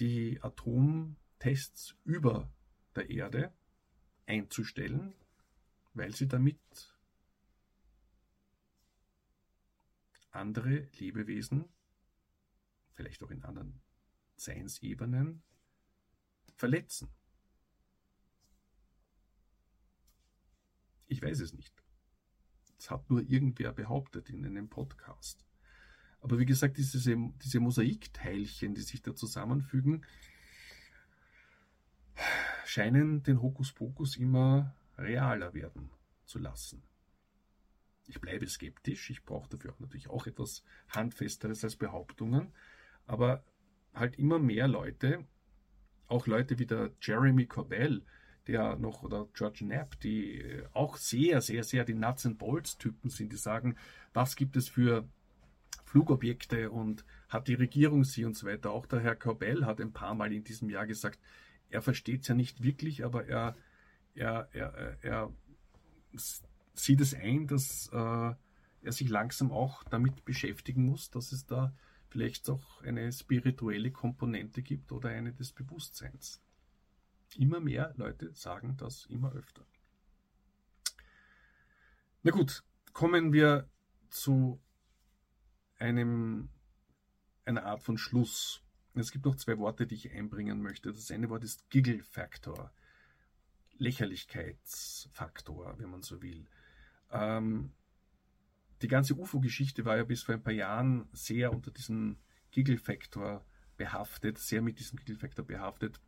die Atomtests über der Erde einzustellen, weil sie damit andere Lebewesen, vielleicht auch in anderen Seinsebenen, verletzen. Ich weiß es nicht. Es hat nur irgendwer behauptet in einem Podcast. Aber wie gesagt, diese, diese Mosaikteilchen, die sich da zusammenfügen, scheinen den Hokuspokus immer realer werden zu lassen. Ich bleibe skeptisch, ich brauche dafür natürlich auch etwas Handfesteres als Behauptungen, aber halt immer mehr Leute, auch Leute wie der Jeremy Corbell, der noch, oder George Knapp, die äh, auch sehr, sehr, sehr die Nuts and Bolts Typen sind, die sagen, was gibt es für Flugobjekte und hat die Regierung sie und so weiter. Auch der Herr Corbell hat ein paar Mal in diesem Jahr gesagt, er versteht es ja nicht wirklich, aber er, er, er, er sieht es ein, dass äh, er sich langsam auch damit beschäftigen muss, dass es da vielleicht auch eine spirituelle Komponente gibt oder eine des Bewusstseins. Immer mehr Leute sagen das immer öfter. Na gut, kommen wir zu einem, einer Art von Schluss. Es gibt noch zwei Worte, die ich einbringen möchte. Das eine Wort ist Giggle Factor, Lächerlichkeitsfaktor, wenn man so will. Ähm, die ganze UFO-Geschichte war ja bis vor ein paar Jahren sehr unter diesem Giggle Factor behaftet, sehr mit diesem Giggle Factor behaftet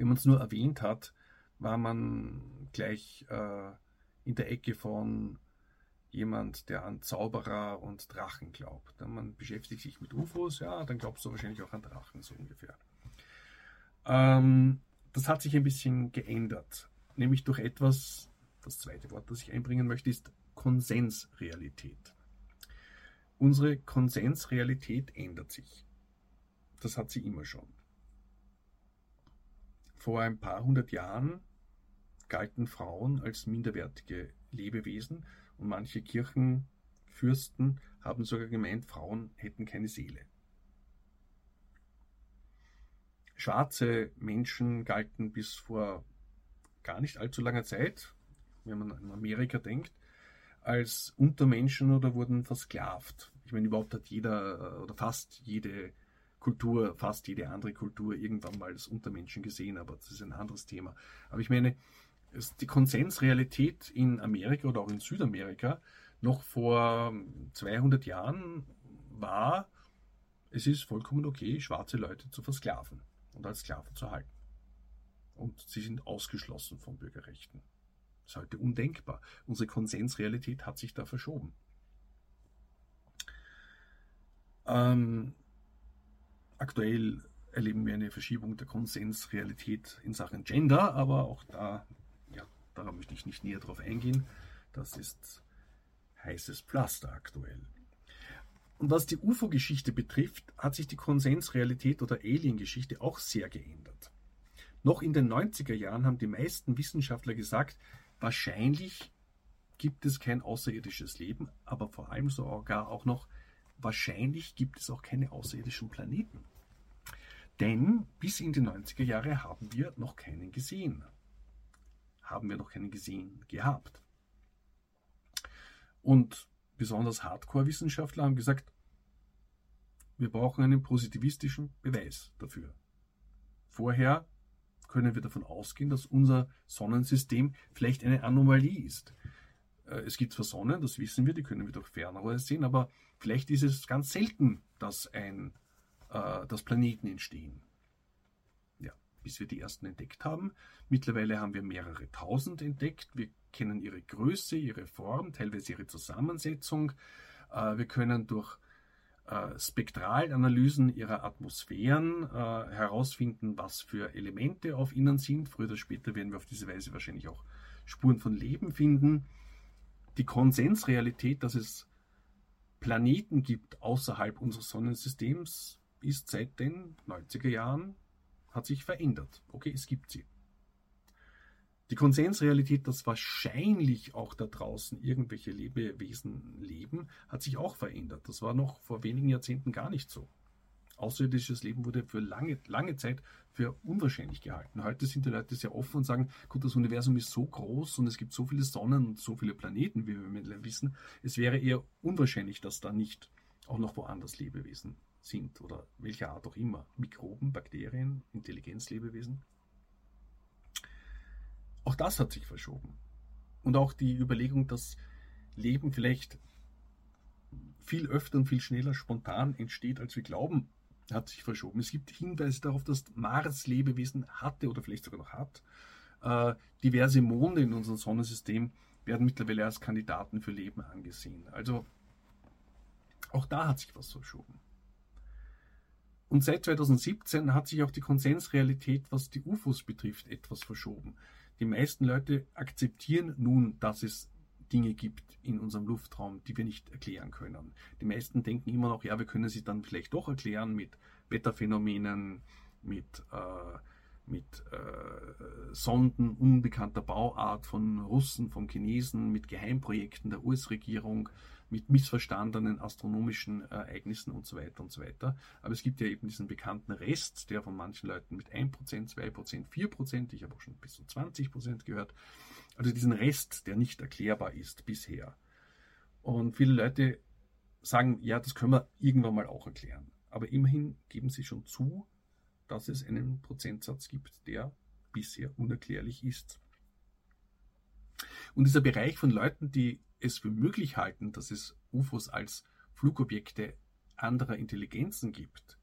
wenn man es nur erwähnt hat, war man gleich äh, in der Ecke von jemand, der an Zauberer und Drachen glaubt. Man beschäftigt sich mit UFOs, ja, dann glaubst du wahrscheinlich auch an Drachen, so ungefähr. Ähm, das hat sich ein bisschen geändert, nämlich durch etwas, das zweite Wort, das ich einbringen möchte, ist Konsensrealität. Unsere Konsensrealität ändert sich. Das hat sie immer schon. Vor ein paar hundert Jahren galten Frauen als minderwertige Lebewesen und manche Kirchenfürsten haben sogar gemeint, Frauen hätten keine Seele. Schwarze Menschen galten bis vor gar nicht allzu langer Zeit, wenn man an Amerika denkt, als Untermenschen oder wurden versklavt. Ich meine, überhaupt hat jeder oder fast jede Kultur, fast jede andere Kultur irgendwann mal als Untermenschen gesehen, aber das ist ein anderes Thema. Aber ich meine, die Konsensrealität in Amerika oder auch in Südamerika noch vor 200 Jahren war, es ist vollkommen okay, schwarze Leute zu versklaven und als Sklaven zu halten. Und sie sind ausgeschlossen von Bürgerrechten. Das ist heute undenkbar. Unsere Konsensrealität hat sich da verschoben. Ähm, Aktuell erleben wir eine Verschiebung der Konsensrealität in Sachen Gender, aber auch da, ja, da möchte ich nicht näher drauf eingehen. Das ist heißes Pflaster aktuell. Und was die UFO-Geschichte betrifft, hat sich die Konsensrealität oder Alien-Geschichte auch sehr geändert. Noch in den 90er Jahren haben die meisten Wissenschaftler gesagt, wahrscheinlich gibt es kein außerirdisches Leben, aber vor allem sogar auch noch, wahrscheinlich gibt es auch keine außerirdischen Planeten. Denn bis in die 90er Jahre haben wir noch keinen gesehen. Haben wir noch keinen gesehen gehabt. Und besonders Hardcore-Wissenschaftler haben gesagt, wir brauchen einen positivistischen Beweis dafür. Vorher können wir davon ausgehen, dass unser Sonnensystem vielleicht eine Anomalie ist. Äh, es gibt zwar Sonnen, das wissen wir, die können wir durch Fernrohre sehen, aber vielleicht ist es ganz selten, dass, ein, äh, dass Planeten entstehen. Ja, bis wir die ersten entdeckt haben. Mittlerweile haben wir mehrere tausend entdeckt. Wir kennen ihre Größe, ihre Form, teilweise ihre Zusammensetzung. Äh, wir können durch äh, Spektralanalysen ihrer Atmosphären äh, herausfinden, was für Elemente auf ihnen sind. Früher oder später werden wir auf diese Weise wahrscheinlich auch Spuren von Leben finden. Die Konsensrealität, dass es Planeten gibt außerhalb unseres Sonnensystems, ist seit den 90er Jahren, hat sich verändert. Okay, es gibt sie. Die Konsensrealität, dass wahrscheinlich auch da draußen irgendwelche Lebewesen leben, hat sich auch verändert. Das war noch vor wenigen Jahrzehnten gar nicht so. Außerirdisches Leben wurde für lange, lange Zeit für unwahrscheinlich gehalten. Heute sind die Leute sehr offen und sagen, gut, das Universum ist so groß und es gibt so viele Sonnen und so viele Planeten, wie wir mittlerweile wissen. Es wäre eher unwahrscheinlich, dass da nicht auch noch woanders Lebewesen sind oder welcher Art auch immer. Mikroben, Bakterien, Intelligenzlebewesen. Auch das hat sich verschoben. Und auch die Überlegung, dass Leben vielleicht viel öfter und viel schneller spontan entsteht, als wir glauben, hat sich verschoben. Es gibt Hinweise darauf, dass Mars Lebewesen hatte oder vielleicht sogar noch hat. Äh, diverse Monde in unserem Sonnensystem werden mittlerweile als Kandidaten für Leben angesehen. Also auch da hat sich was verschoben. Und seit 2017 hat sich auch die Konsensrealität, was die UFOs betrifft, etwas verschoben. Die meisten Leute akzeptieren nun, dass es Dinge gibt in unserem Luftraum, die wir nicht erklären können. Die meisten denken immer noch, ja, wir können sie dann vielleicht doch erklären mit Wetterphänomenen, mit, äh, mit äh, Sonden unbekannter Bauart von Russen, von Chinesen, mit Geheimprojekten der US-Regierung, mit missverstandenen astronomischen Ereignissen und so weiter und so weiter. Aber es gibt ja eben diesen bekannten Rest, der von manchen Leuten mit 1%, 2%, 4%, ich habe auch schon bis zu 20% gehört, also diesen Rest, der nicht erklärbar ist bisher. Und viele Leute sagen, ja, das können wir irgendwann mal auch erklären. Aber immerhin geben sie schon zu, dass es einen Prozentsatz gibt, der bisher unerklärlich ist. Und dieser Bereich von Leuten, die es für möglich halten, dass es UFOs als Flugobjekte anderer Intelligenzen gibt,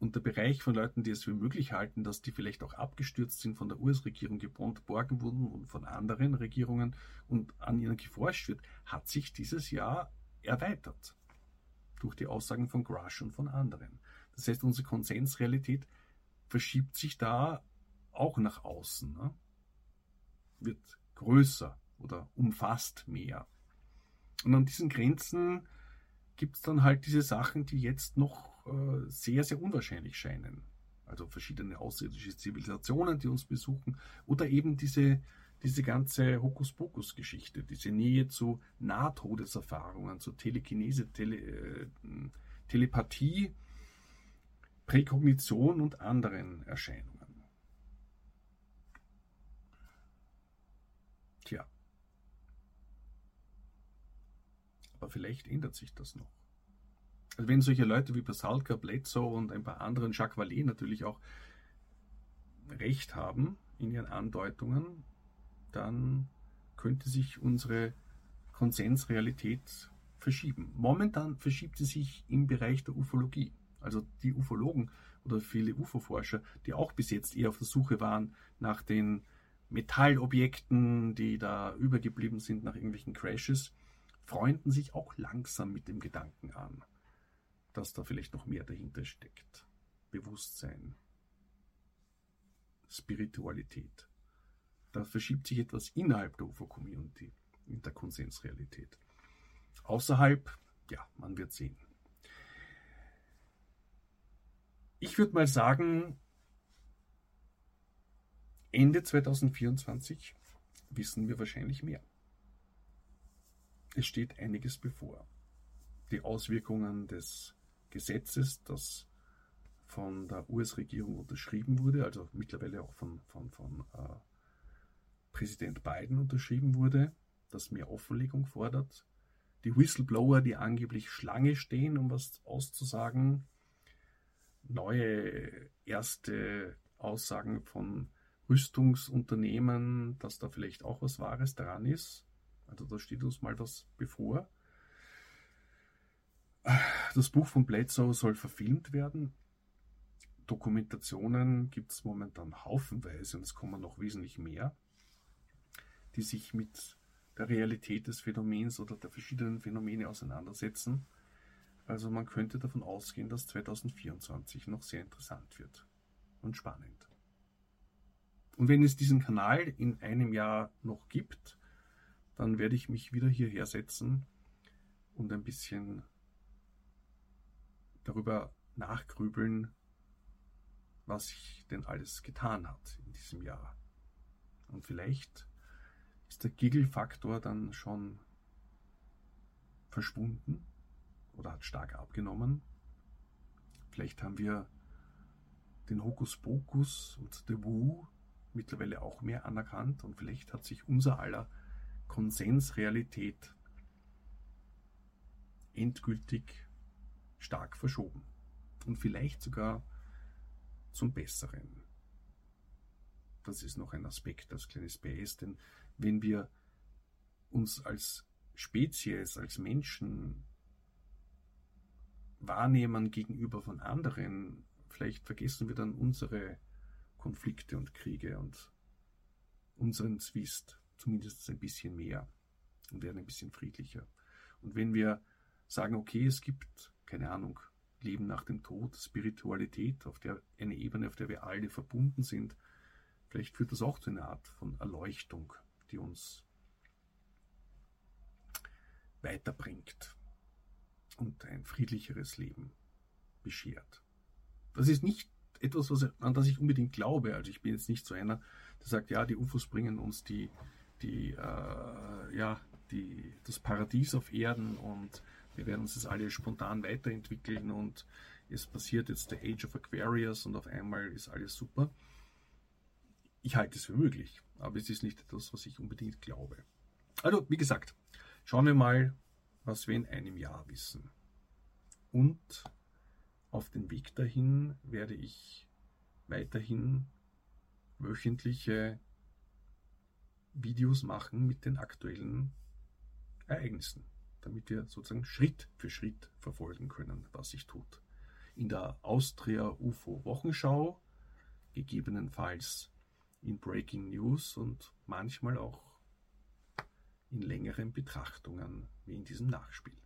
und der Bereich von Leuten, die es für möglich halten, dass die vielleicht auch abgestürzt sind, von der US-Regierung geborgen wurden und von anderen Regierungen und an ihnen geforscht wird, hat sich dieses Jahr erweitert. Durch die Aussagen von Grush und von anderen. Das heißt, unsere Konsensrealität verschiebt sich da auch nach außen, ne? wird größer oder umfasst mehr. Und an diesen Grenzen gibt es dann halt diese Sachen, die jetzt noch äh, sehr, sehr unwahrscheinlich scheinen. Also verschiedene außerirdische Zivilisationen, die uns besuchen, oder eben diese, diese ganze Hokuspokus-Geschichte, diese Nähe zu Nahtodeserfahrungen, zu Telekinese, Tele, äh, Telepathie, Präkognition und anderen Erscheinungen. Tja. Aber vielleicht ändert sich das noch. Also wenn solche Leute wie Pasalka, Bledsoe und ein paar anderen, Jacques Vallée natürlich auch recht haben in ihren Andeutungen, dann könnte sich unsere Konsensrealität verschieben. Momentan verschiebt sie sich im Bereich der Ufologie. Also die Ufologen oder viele UFO-Forscher, die auch bis jetzt eher auf der Suche waren nach den Metallobjekten, die da übergeblieben sind nach irgendwelchen Crashes, freunden sich auch langsam mit dem Gedanken an, dass da vielleicht noch mehr dahinter steckt. Bewusstsein, Spiritualität. Da verschiebt sich etwas innerhalb der UFO-Community, in der Konsensrealität. Außerhalb, ja, man wird sehen. Ich würde mal sagen, Ende 2024 wissen wir wahrscheinlich mehr es steht einiges bevor. Die Auswirkungen des Gesetzes, das von der US-Regierung unterschrieben wurde, also mittlerweile auch von, von, von äh, Präsident Biden unterschrieben wurde, das mehr Offenlegung fordert, die Whistleblower, die angeblich Schlange stehen, um was auszusagen, neue erste Aussagen von Rüstungsunternehmen, dass da vielleicht auch was Wahres dran ist. Also da steht uns mal was bevor. Das Buch von Bledsoe soll verfilmt werden. Dokumentationen gibt es momentan haufenweise und es kommen noch wesentlich mehr, die sich mit der Realität des Phänomens oder der verschiedenen Phänomene auseinandersetzen. Also man könnte davon ausgehen, dass 2024 noch sehr interessant wird und spannend. Und wenn es diesen Kanal in einem Jahr noch gibt, dann werde ich mich wieder hierher setzen und ein bisschen darüber nachgrübeln, was sich denn alles getan hat in diesem Jahr. Und vielleicht ist der Giggle-Faktor dann schon verschwunden oder hat stark abgenommen. Vielleicht haben wir den Hokuspokus und The Woo mittlerweile auch mehr anerkannt und vielleicht hat sich unser aller Konsensrealität endgültig stark verschoben und vielleicht sogar zum Besseren. Das ist noch ein Aspekt als kleines PS, denn wenn wir uns als Spezies, als Menschen wahrnehmen gegenüber von anderen, vielleicht vergessen wir dann unsere Konflikte und Kriege und unseren Zwist zumindest ein bisschen mehr und werden ein bisschen friedlicher. Und wenn wir sagen, okay, es gibt, keine Ahnung, Leben nach dem Tod, Spiritualität, auf der eine Ebene, auf der wir alle verbunden sind, vielleicht führt das auch zu einer Art von Erleuchtung, die uns weiterbringt und ein friedlicheres Leben beschert. Das ist nicht etwas, was, an das ich unbedingt glaube. Also ich bin jetzt nicht so einer, der sagt, ja, die UFOs bringen uns die, die, äh, ja, die, das Paradies auf Erden und wir werden uns das alle spontan weiterentwickeln und es passiert jetzt der Age of Aquarius und auf einmal ist alles super. Ich halte es für möglich, aber es ist nicht etwas, was ich unbedingt glaube. Also, wie gesagt, schauen wir mal, was wir in einem Jahr wissen. Und auf den Weg dahin werde ich weiterhin wöchentliche Videos machen mit den aktuellen Ereignissen damit wir sozusagen Schritt für Schritt verfolgen können, was sich tut. In der Austria UFO Wochenschau, gegebenenfalls in Breaking News und manchmal auch in längeren Betrachtungen wie in diesem Nachspiel.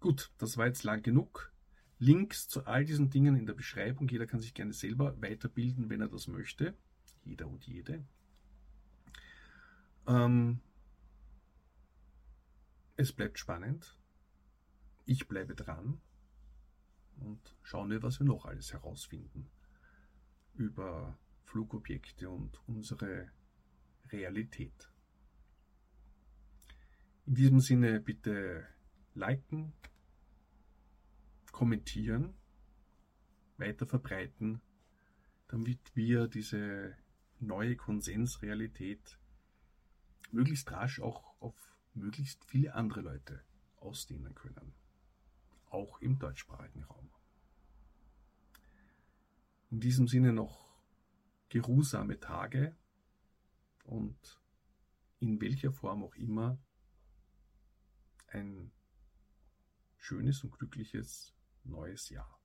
Gut, das war jetzt lang genug. Links zu all diesen Dingen in der Beschreibung. Jeder kann sich gerne selber weiterbilden, wenn er das möchte. Jeder und jede. Ähm, es bleibt spannend. Ich bleibe dran und schauen wir, was wir noch alles herausfinden über Flugobjekte und unsere Realität. In diesem Sinne bitte liken, kommentieren, weiter verbreiten, damit wir diese neue Konsensrealität möglichst rasch auch auf möglichst viele andere Leute ausdehnen können, auch im deutschsprachigen Raum. In diesem Sinne noch geruhsame Tage und in welcher Form auch immer ein schönes und glückliches neues Jahr.